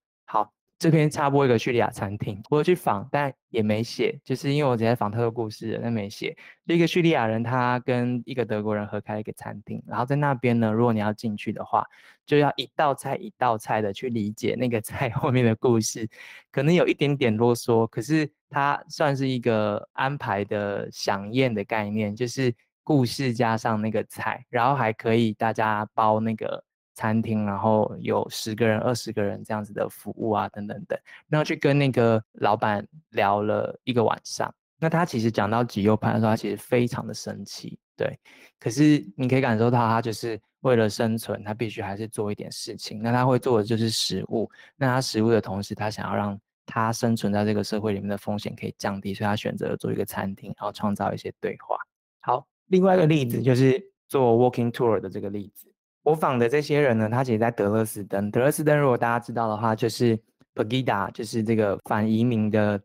这边插播一个叙利亚餐厅，我有去访，但也没写，就是因为我直接访他的故事，但没写。一个叙利亚人，他跟一个德国人合开一个餐厅，然后在那边呢，如果你要进去的话，就要一道菜一道菜的去理解那个菜后面的故事，可能有一点点啰嗦，可是它算是一个安排的饗宴的概念，就是故事加上那个菜，然后还可以大家包那个。餐厅，然后有十个人、二十个人这样子的服务啊，等等等，然后去跟那个老板聊了一个晚上。那他其实讲到极右派的时候，他其实非常的生气，对。可是你可以感受到，他就是为了生存，他必须还是做一点事情。那他会做的就是食物。那他食物的同时，他想要让他生存在这个社会里面的风险可以降低，所以他选择做一个餐厅，然后创造一些对话。好，另外一个例子就是做 walking tour 的这个例子。我访的这些人呢，他其实在德勒斯登。德勒斯登如果大家知道的话，就是 Pegida，就是这个反移民的，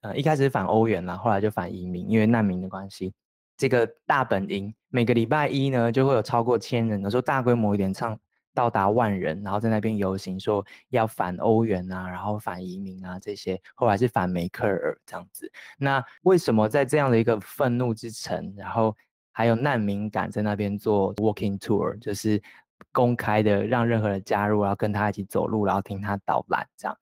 呃，一开始是反欧元啦，后来就反移民，因为难民的关系。这个大本营每个礼拜一呢，就会有超过千人，有时候大规模一点，唱到达万人，然后在那边游行，说要反欧元啊，然后反移民啊这些。后来是反梅克尔这样子。那为什么在这样的一个愤怒之城，然后？还有难民敢在那边做 walking tour，就是公开的让任何人加入，然后跟他一起走路，然后听他导览这样，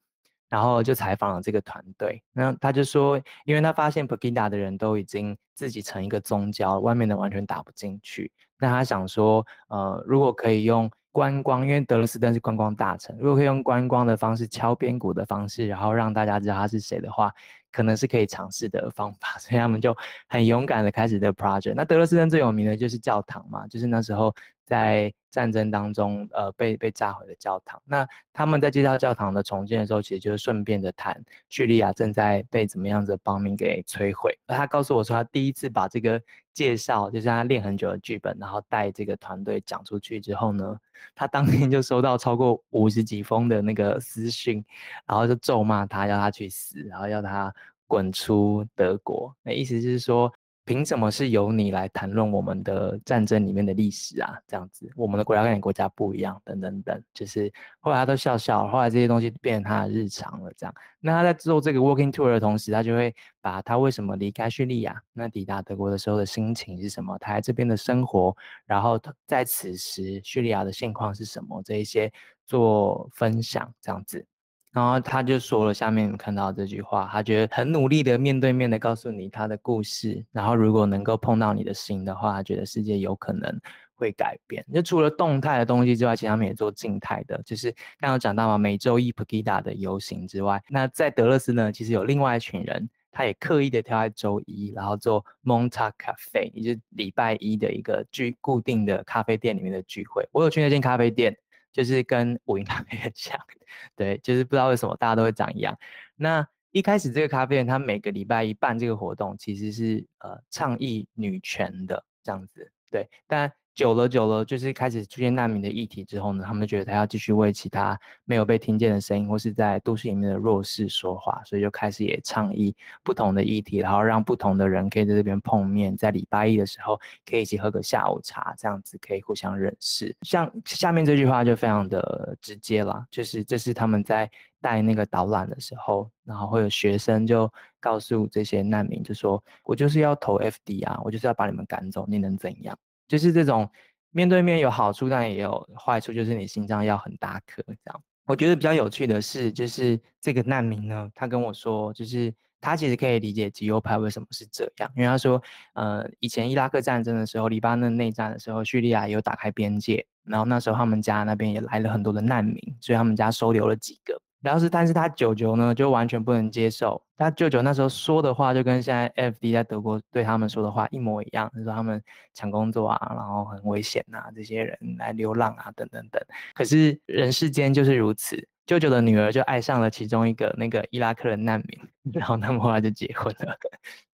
然后就采访了这个团队。那他就说，因为他发现 Pegida 的人都已经自己成一个宗教，外面的完全打不进去。那他想说，呃，如果可以用观光，因为德勒斯登是观光大臣，如果可以用观光的方式，敲边鼓的方式，然后让大家知道他是谁的话。可能是可以尝试的方法，所以他们就很勇敢的开始这个 project。那德勒斯登最有名的就是教堂嘛，就是那时候在战争当中，呃，被被炸毁的教堂。那他们在介绍教堂的重建的时候，其实就是顺便的谈叙利亚正在被怎么样子的邦民给摧毁。而他告诉我说，他第一次把这个介绍，就是他练很久的剧本，然后带这个团队讲出去之后呢，他当天就收到超过五十几封的那个私讯，然后就咒骂他，要他去死，然后要他滚出德国。那意思就是说。凭什么是由你来谈论我们的战争里面的历史啊？这样子，我们的国家跟你国家不一样，等等等，就是后来他都笑笑，后来这些东西变成他的日常了。这样，那他在做这个 walking tour 的同时，他就会把他为什么离开叙利亚，那抵达德国的时候的心情是什么，他在这边的生活，然后在此时叙利亚的现况是什么，这一些做分享，这样子。然后他就说了下面看到这句话，他觉得很努力的面对面的告诉你他的故事，然后如果能够碰到你的心的话，他觉得世界有可能会改变。就除了动态的东西之外，其实他们也做静态的，就是刚刚讲到嘛，每周一 p a g i d a 的游行之外，那在德勒斯呢，其实有另外一群人，他也刻意的挑在周一，然后做 Monta Cafe，也就是礼拜一的一个聚固定的咖啡店里面的聚会。我有去那间咖啡店，就是跟五音咖啡很像，对，就是不知道为什么大家都会长一样。那一开始这个咖啡店，它每个礼拜一办这个活动，其实是呃倡议女权的这样子，对，但。久了久了，就是开始出现难民的议题之后呢，他们觉得他要继续为其他没有被听见的声音，或是在都市里面的弱势说话，所以就开始也倡议不同的议题，然后让不同的人可以在这边碰面，在礼拜一的时候可以一起喝个下午茶，这样子可以互相认识。像下面这句话就非常的直接了，就是这是他们在带那个导览的时候，然后会有学生就告诉这些难民，就说我就是要投 FD 啊，我就是要把你们赶走，你能怎样？就是这种面对面有好处，但也有坏处，就是你心脏要很大颗这样。我觉得比较有趣的是，就是这个难民呢，他跟我说，就是他其实可以理解极右派为什么是这样，因为他说，呃，以前伊拉克战争的时候，黎巴嫩内战的时候，叙利亚有打开边界，然后那时候他们家那边也来了很多的难民，所以他们家收留了几个。然后是，但是他舅舅呢，就完全不能接受。他舅舅那时候说的话，就跟现在 FD 在德国对他们说的话一模一样，就是说他们抢工作啊，然后很危险啊，这些人来流浪啊，等等等。可是人世间就是如此，舅舅的女儿就爱上了其中一个那个伊拉克的难民，然后他们后来就结婚了，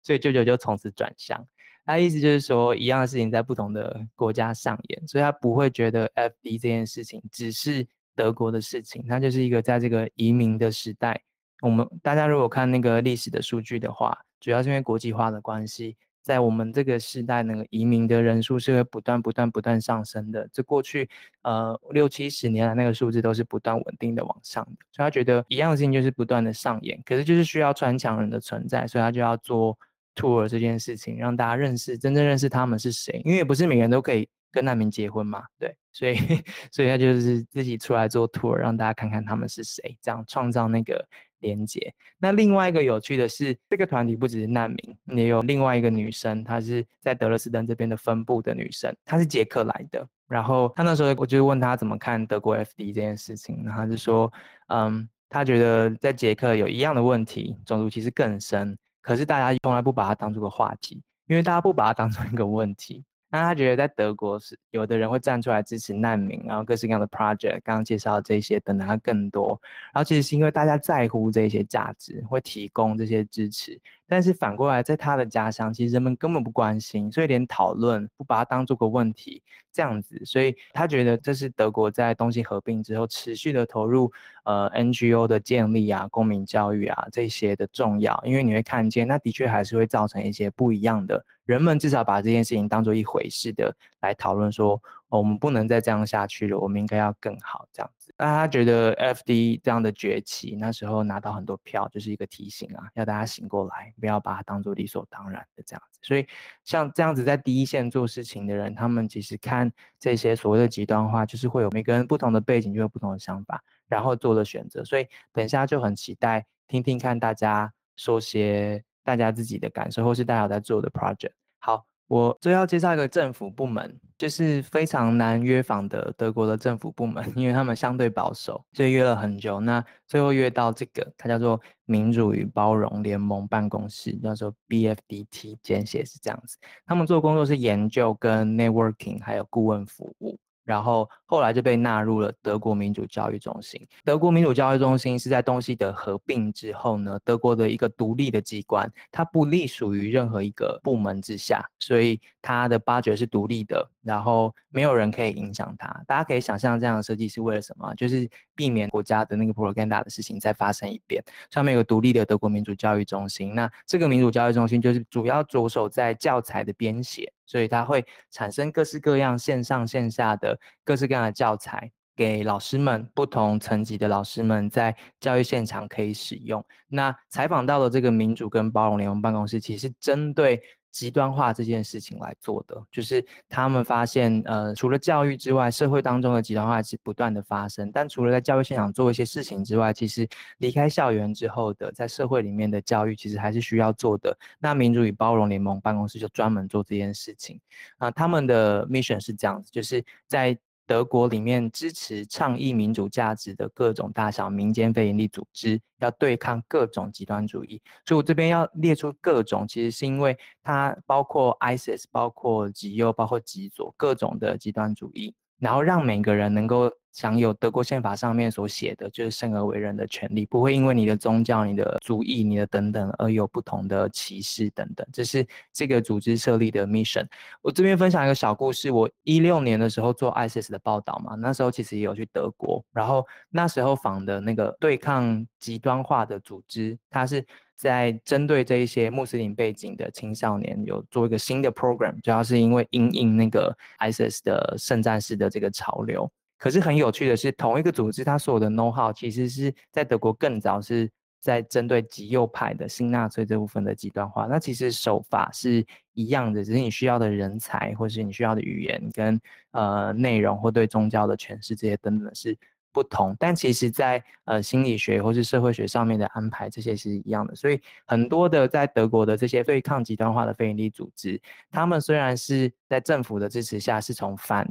所以舅舅就从此转向。他意思就是说，一样的事情在不同的国家上演，所以他不会觉得 FD 这件事情只是。德国的事情，它就是一个在这个移民的时代，我们大家如果看那个历史的数据的话，主要是因为国际化的关系，在我们这个时代，那个移民的人数是会不断、不断、不断上升的。这过去呃六七十年来，那个数字都是不断稳定的往上的。所以他觉得一样的事情就是不断的上演，可是就是需要穿墙人的存在，所以他就要做 tour 这件事情，让大家认识真正认识他们是谁，因为不是每个人都可以。跟难民结婚嘛，对，所以 所以他就是自己出来做 tour，让大家看看他们是谁，这样创造那个连接。那另外一个有趣的是，这个团体不只是难民，也有另外一个女生，她是在德勒斯登这边的分部的女生，她是捷克来的。然后她那时候我就问她怎么看德国 FD 这件事情，然后她就说，嗯，她觉得在捷克有一样的问题，种族歧视更深，可是大家从来不把它当作个话题，因为大家不把它当成一个问题。那他觉得在德国是有的人会站出来支持难民，然后各式各样的 project，刚刚介绍这些等等，他更多。然后其实是因为大家在乎这些价值，会提供这些支持。但是反过来，在他的家乡，其实人们根本不关心，所以连讨论不把它当做个问题，这样子。所以他觉得这是德国在东西合并之后持续的投入，呃，NGO 的建立啊，公民教育啊这些的重要。因为你会看见，那的确还是会造成一些不一样的。人们至少把这件事情当做一回事的来讨论，说，哦，我们不能再这样下去了，我们应该要更好这样子。那他觉得 FD 这样的崛起，那时候拿到很多票，就是一个提醒啊，要大家醒过来，不要把它当做理所当然的这样子。所以像这样子在第一线做事情的人，他们其实看这些所谓的极端化，就是会有每个人不同的背景，就有不同的想法，然后做了选择。所以等一下就很期待听听看大家说些大家自己的感受，或是大家在做的 project。好。我最后介绍一个政府部门，就是非常难约访的德国的政府部门，因为他们相对保守，所以约了很久。那最后约到这个，它叫做民主与包容联盟办公室，叫做 BFDT，简写是这样子。他们做工作是研究跟 networking，还有顾问服务。然后后来就被纳入了德国民主教育中心。德国民主教育中心是在东西德合并之后呢，德国的一个独立的机关，它不隶属于任何一个部门之下，所以它的 budget 是独立的，然后没有人可以影响它。大家可以想象这样的设计是为了什么？就是避免国家的那个 propaganda 的事情再发生一遍。上面有个独立的德国民主教育中心，那这个民主教育中心就是主要着手在教材的编写。所以它会产生各式各样线上线下的各式各样的教材，给老师们不同层级的老师们在教育现场可以使用。那采访到的这个民主跟包容联盟办公室，其实针对。极端化这件事情来做的，就是他们发现，呃，除了教育之外，社会当中的极端化是不断的发生。但除了在教育现场做一些事情之外，其实离开校园之后的，在社会里面的教育，其实还是需要做的。那民主与包容联盟办公室就专门做这件事情。啊，他们的 mission 是这样子，就是在德国里面支持倡议民主价值的各种大小民间非营利组织，要对抗各种极端主义。所以我这边要列出各种，其实是因为它包括 ISIS，包括极右，包括极左，各种的极端主义。然后让每个人能够享有德国宪法上面所写的就是生而为人的权利，不会因为你的宗教、你的族裔、你的等等而有不同的歧视等等。这是这个组织设立的 mission。我这边分享一个小故事。我一六年的时候做 ISIS 的报道嘛，那时候其实也有去德国，然后那时候访的那个对抗极端化的组织，它是。在针对这一些穆斯林背景的青少年，有做一个新的 program，主要是因为因应那个 ISIS 的圣战士的这个潮流。可是很有趣的是，同一个组织它所有的 know how 其实是在德国更早是在针对极右派的新纳粹这部分的极端化。那其实手法是一样的，只是你需要的人才，或是你需要的语言跟呃内容，或对宗教的诠释这些等等是。不同，但其实在，呃心理学或是社会学上面的安排，这些是一样的。所以很多的在德国的这些对抗极端化的非营利组织，他们虽然是在政府的支持下，是从反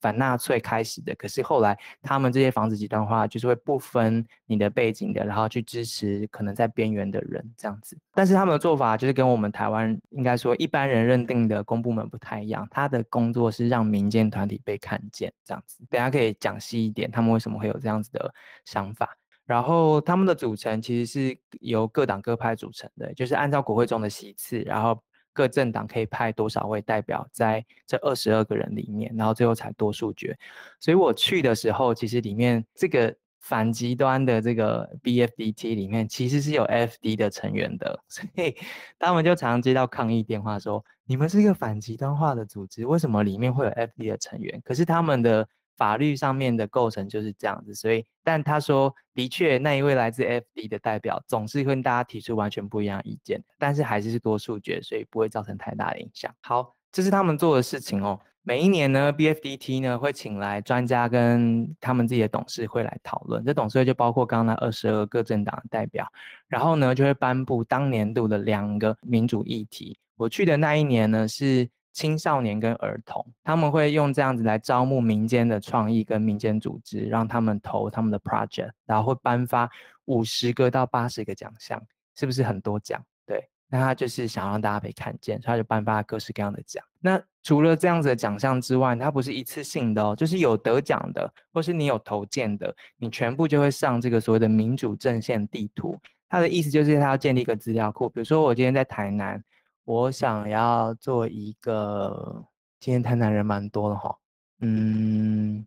反纳粹开始的，可是后来他们这些防止极端化，就是会不分你的背景的，然后去支持可能在边缘的人这样子。但是他们的做法就是跟我们台湾应该说一般人认定的公部门不太一样，他的工作是让民间团体被看见这样子。等下可以讲细一点，他们。为什么会有这样子的想法？然后他们的组成其实是由各党各派组成的，就是按照国会中的席次，然后各政党可以派多少位代表在这二十二个人里面，然后最后才多数决。所以我去的时候，其实里面这个反极端的这个 BFDT 里面，其实是有 FD 的成员的，所以他们就常常接到抗议电话说：“你们是一个反极端化的组织，为什么里面会有 FD 的成员？”可是他们的。法律上面的构成就是这样子，所以，但他说，的确，那一位来自 FD 的代表总是跟大家提出完全不一样的意见，但是还是是多数决，所以不会造成太大的影响。好，这是他们做的事情哦。每一年呢，BFDT 呢会请来专家跟他们自己的董事会来讨论，这董事会就包括刚刚那二十二个政党的代表，然后呢就会颁布当年度的两个民主议题。我去的那一年呢是。青少年跟儿童，他们会用这样子来招募民间的创意跟民间组织，让他们投他们的 project，然后会颁发五十个到八十个奖项，是不是很多奖？对，那他就是想让大家被看见，所以他就颁发各式各样的奖。那除了这样子的奖项之外，它不是一次性的哦，就是有得奖的，或是你有投件的，你全部就会上这个所谓的民主阵线地图。它的意思就是他要建立一个资料库，比如说我今天在台南。我想要做一个，今天台南人蛮多的哈，嗯，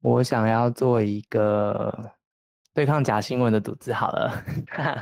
我想要做一个对抗假新闻的组织好了，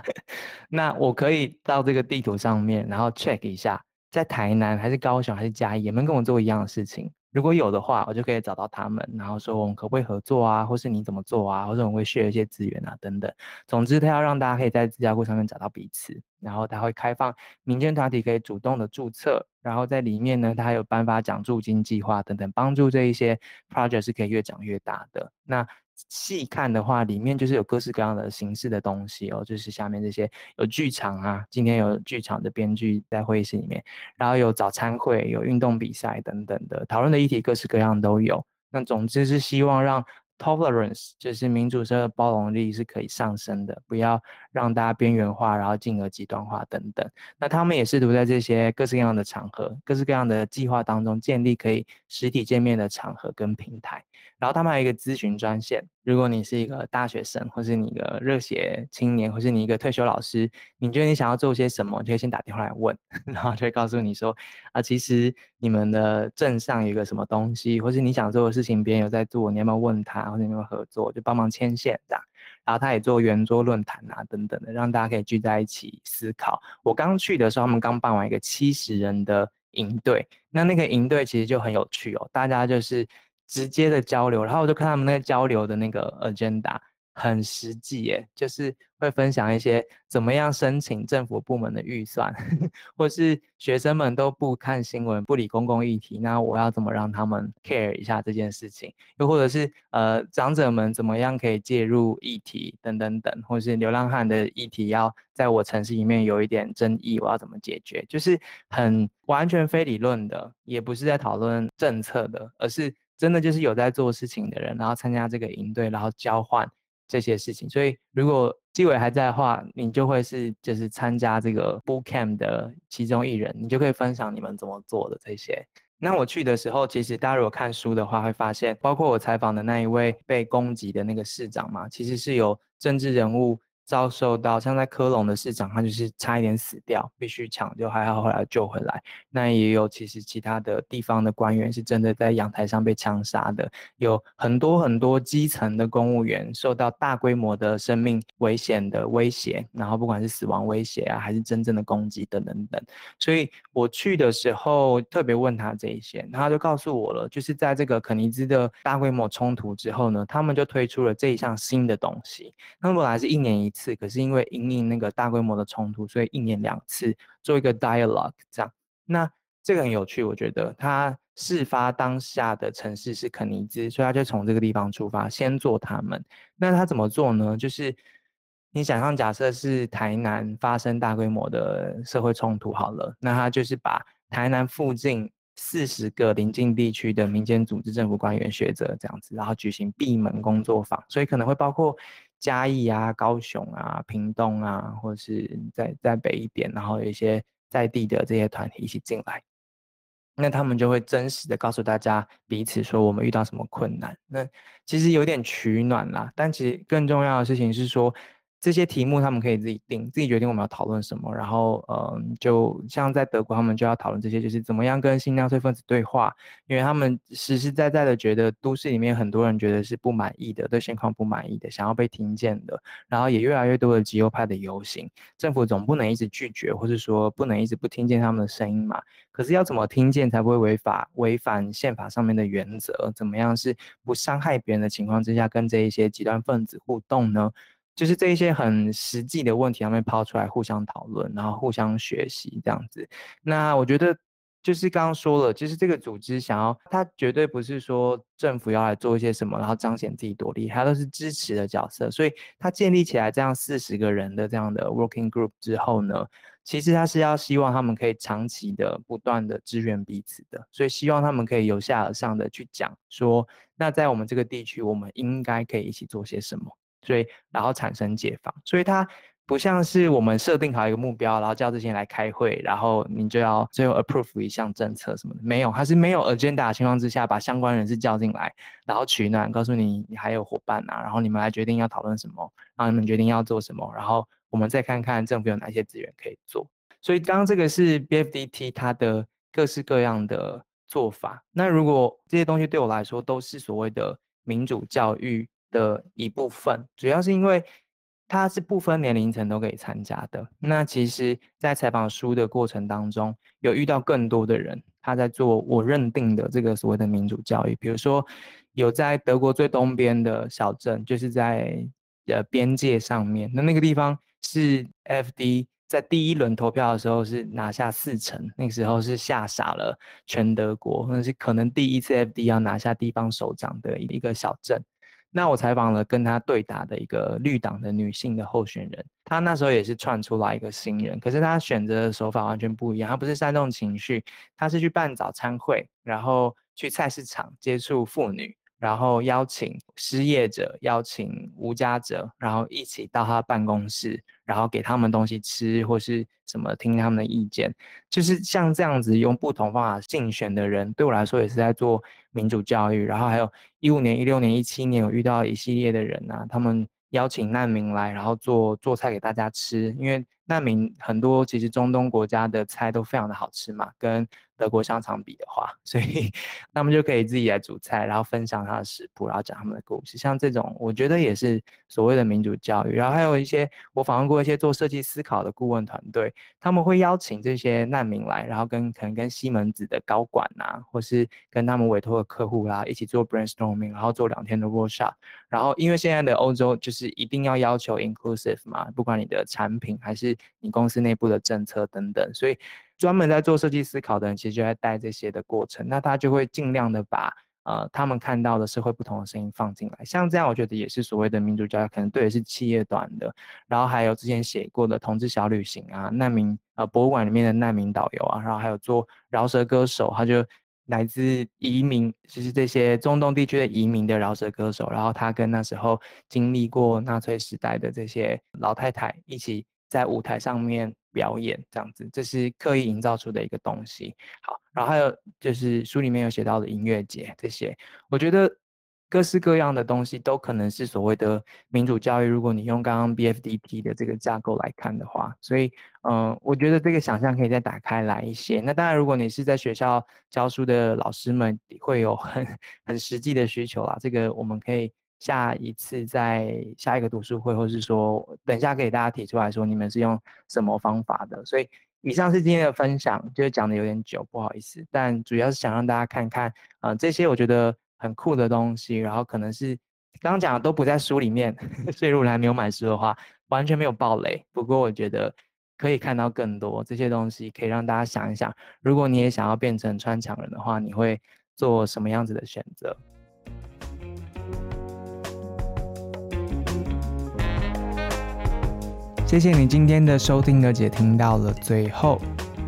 那我可以到这个地图上面，然后 check 一下，在台南还是高雄还是嘉义，有没有跟我做一样的事情？如果有的话，我就可以找到他们，然后说我们可不可以合作啊，或是你怎么做啊，或者我们会 share 一些资源啊等等。总之，他要让大家可以在自家库上面找到彼此，然后他会开放民间团体可以主动的注册，然后在里面呢，他还有颁发奖助金计划等等，帮助这一些 project 是可以越长越大的。那细看的话，里面就是有各式各样的形式的东西哦，就是下面这些有剧场啊，今天有剧场的编剧在会议室里面，然后有早餐会，有运动比赛等等的讨论的议题，各式各样都有。那总之是希望让。Tolerance 就是民主社会包容力是可以上升的，不要让大家边缘化，然后进而极端化等等。那他们也试图在这些各式各样的场合、各式各样的计划当中建立可以实体见面的场合跟平台。然后他们还有一个咨询专线，如果你是一个大学生，或是你一个热血青年，或是你一个退休老师，你觉得你想要做些什么，就可以先打电话来问，然后就会告诉你说啊，其实你们的镇上有一个什么东西，或是你想做的事情，别人有在做，你要不要问他，或者你有没有合作，就帮忙牵线这样。然后他也做圆桌论坛啊等等的，让大家可以聚在一起思考。我刚去的时候，他们刚办完一个七十人的营队，那那个营队其实就很有趣哦，大家就是。直接的交流，然后我就看他们那个交流的那个 agenda 很实际耶，就是会分享一些怎么样申请政府部门的预算，或是学生们都不看新闻、不理公共议题，那我要怎么让他们 care 一下这件事情？又或者是呃长者们怎么样可以介入议题等等等，或是流浪汉的议题要在我城市里面有一点争议，我要怎么解决？就是很完全非理论的，也不是在讨论政策的，而是。真的就是有在做事情的人，然后参加这个营队，然后交换这些事情。所以如果纪委还在的话，你就会是就是参加这个 boot camp 的其中一人，你就可以分享你们怎么做的这些。那我去的时候，其实大家如果看书的话，会发现，包括我采访的那一位被攻击的那个市长嘛，其实是有政治人物。遭受到像在科隆的市长，他就是差一点死掉，必须抢救，还好后来救回来。那也有其实其他的地方的官员是真的在阳台上被枪杀的，有很多很多基层的公务员受到大规模的生命危险的威胁，然后不管是死亡威胁啊，还是真正的攻击等等等。所以我去的时候特别问他这一些，他就告诉我了，就是在这个肯尼兹的大规模冲突之后呢，他们就推出了这一项新的东西。那本来是一年一。次，可是因为因应那个大规模的冲突，所以一年两次做一个 dialogue 这样。那这个很有趣，我觉得他事发当下的城市是肯尼兹，所以他就从这个地方出发，先做他们。那他怎么做呢？就是你想象，假设是台南发生大规模的社会冲突好了，那他就是把台南附近四十个邻近地区的民间组织、政府官员、学者这样子，然后举行闭门工作坊，所以可能会包括。嘉义啊、高雄啊、屏东啊，或者是在在北一点，然后有一些在地的这些团体一起进来，那他们就会真实的告诉大家彼此说我们遇到什么困难。那其实有点取暖啦，但其实更重要的事情是说。这些题目他们可以自己定，自己决定我们要讨论什么。然后，嗯，就像在德国，他们就要讨论这些，就是怎么样跟新纳粹分子对话，因为他们实实在在的觉得都市里面很多人觉得是不满意的，对现况不满意的，想要被听见的。然后也越来越多的极右派的游行，政府总不能一直拒绝，或是说不能一直不听见他们的声音嘛。可是要怎么听见才不会违法、违反宪法上面的原则？怎么样是不伤害别人的情况之下跟这一些极端分子互动呢？就是这一些很实际的问题，他们抛出来互相讨论，然后互相学习这样子。那我觉得就是刚刚说了，就是这个组织想要，他绝对不是说政府要来做一些什么，然后彰显自己多厉害，都是支持的角色。所以他建立起来这样四十个人的这样的 working group 之后呢，其实他是要希望他们可以长期的不断的支援彼此的，所以希望他们可以由下而上的去讲说，那在我们这个地区，我们应该可以一起做些什么。所以，然后产生解放，所以它不像是我们设定好一个目标，然后叫这些人来开会，然后你就要最后 approve 一项政策什么的，没有，它是没有 agenda 的情况之下，把相关人士叫进来，然后取暖，告诉你你还有伙伴啊，然后你们来决定要讨论什么，然后你们决定要做什么，然后我们再看看政府有哪些资源可以做。所以，刚刚这个是 BFDT 它的各式各样的做法。那如果这些东西对我来说都是所谓的民主教育。的一部分，主要是因为它是不分年龄层都可以参加的。那其实，在采访书的过程当中，有遇到更多的人，他在做我认定的这个所谓的民主教育。比如说，有在德国最东边的小镇，就是在呃边界上面，那那个地方是 FD 在第一轮投票的时候是拿下四成，那个时候是吓傻了全德国，那是可能第一次 FD 要拿下地方首长的一个小镇。那我采访了跟他对打的一个绿党的女性的候选人，她那时候也是窜出来一个新人，可是她选择的手法完全不一样，她不是煽动情绪，她是去办早餐会，然后去菜市场接触妇女。然后邀请失业者，邀请无家者，然后一起到她办公室，然后给他们东西吃，或是什么听他们的意见，就是像这样子用不同方法竞选的人，对我来说也是在做民主教育。然后还有一五年、一六年、一七年，有遇到一系列的人啊，他们邀请难民来，然后做做菜给大家吃，因为难民很多，其实中东国家的菜都非常的好吃嘛，跟。德国香肠比的话，所以 他们就可以自己来煮菜，然后分享他的食谱，然后讲他们的故事。像这种，我觉得也是所谓的民主教育。然后还有一些，我访问过一些做设计思考的顾问团队，他们会邀请这些难民来，然后跟可能跟西门子的高管啊，或是跟他们委托的客户啦、啊，一起做 brainstorming，然后做两天的 workshop。然后因为现在的欧洲就是一定要要求 inclusive 嘛，不管你的产品还是你公司内部的政策等等，所以。专门在做设计思考的人，其实就在带这些的过程，那他就会尽量的把呃他们看到的社会不同的声音放进来，像这样，我觉得也是所谓的民主教育，可能对的是企业端的，然后还有之前写过的同志小旅行啊，难民呃博物馆里面的难民导游啊，然后还有做饶舌歌手，他就来自移民，就是这些中东地区的移民的饶舌歌手，然后他跟那时候经历过纳粹时代的这些老太太一起在舞台上面表演，这样子，这是刻意营造出的一个东西。好，然后还有就是书里面有写到的音乐节这些，我觉得。各式各样的东西都可能是所谓的民主教育。如果你用刚刚 BFDT 的这个架构来看的话，所以，嗯、我觉得这个想象可以再打开来一些。那当然，如果你是在学校教书的老师们，会有很 很实际的需求啦。这个我们可以下一次在下一个读书会，或是说等一下给大家提出来说，你们是用什么方法的。所以，以上是今天的分享，就是讲的有点久，不好意思，但主要是想让大家看看，嗯、呃，这些我觉得。很酷的东西，然后可能是刚刚讲的都不在书里面，所以如果还没有买书的话，完全没有爆雷。不过我觉得可以看到更多这些东西，可以让大家想一想，如果你也想要变成穿墙人的话，你会做什么样子的选择？谢谢你今天的收听，而且听到了最后。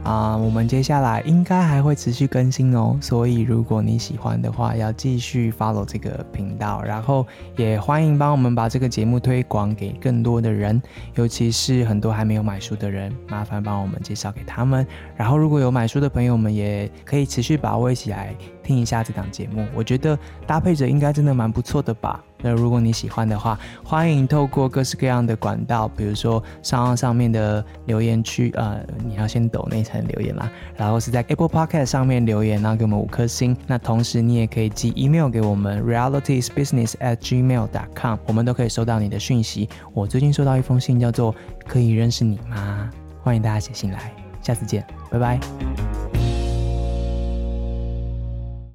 啊，我们接下来应该还会持续更新哦，所以如果你喜欢的话，要继续 follow 这个频道，然后也欢迎帮我们把这个节目推广给更多的人，尤其是很多还没有买书的人，麻烦帮我们介绍给他们。然后如果有买书的朋友们，也可以持续把握起来听一下这档节目，我觉得搭配着应该真的蛮不错的吧。那如果你喜欢的话，欢迎透过各式各样的管道，比如说上上面的留言区，呃，你要先抖那层留言啦，然后是在 Apple Podcast 上面留言，然后给我们五颗星。那同时你也可以寄 email 给我们 realityisbusiness@gmail.com，我们都可以收到你的讯息。我最近收到一封信，叫做“可以认识你吗？”欢迎大家写信来，下次见，拜拜。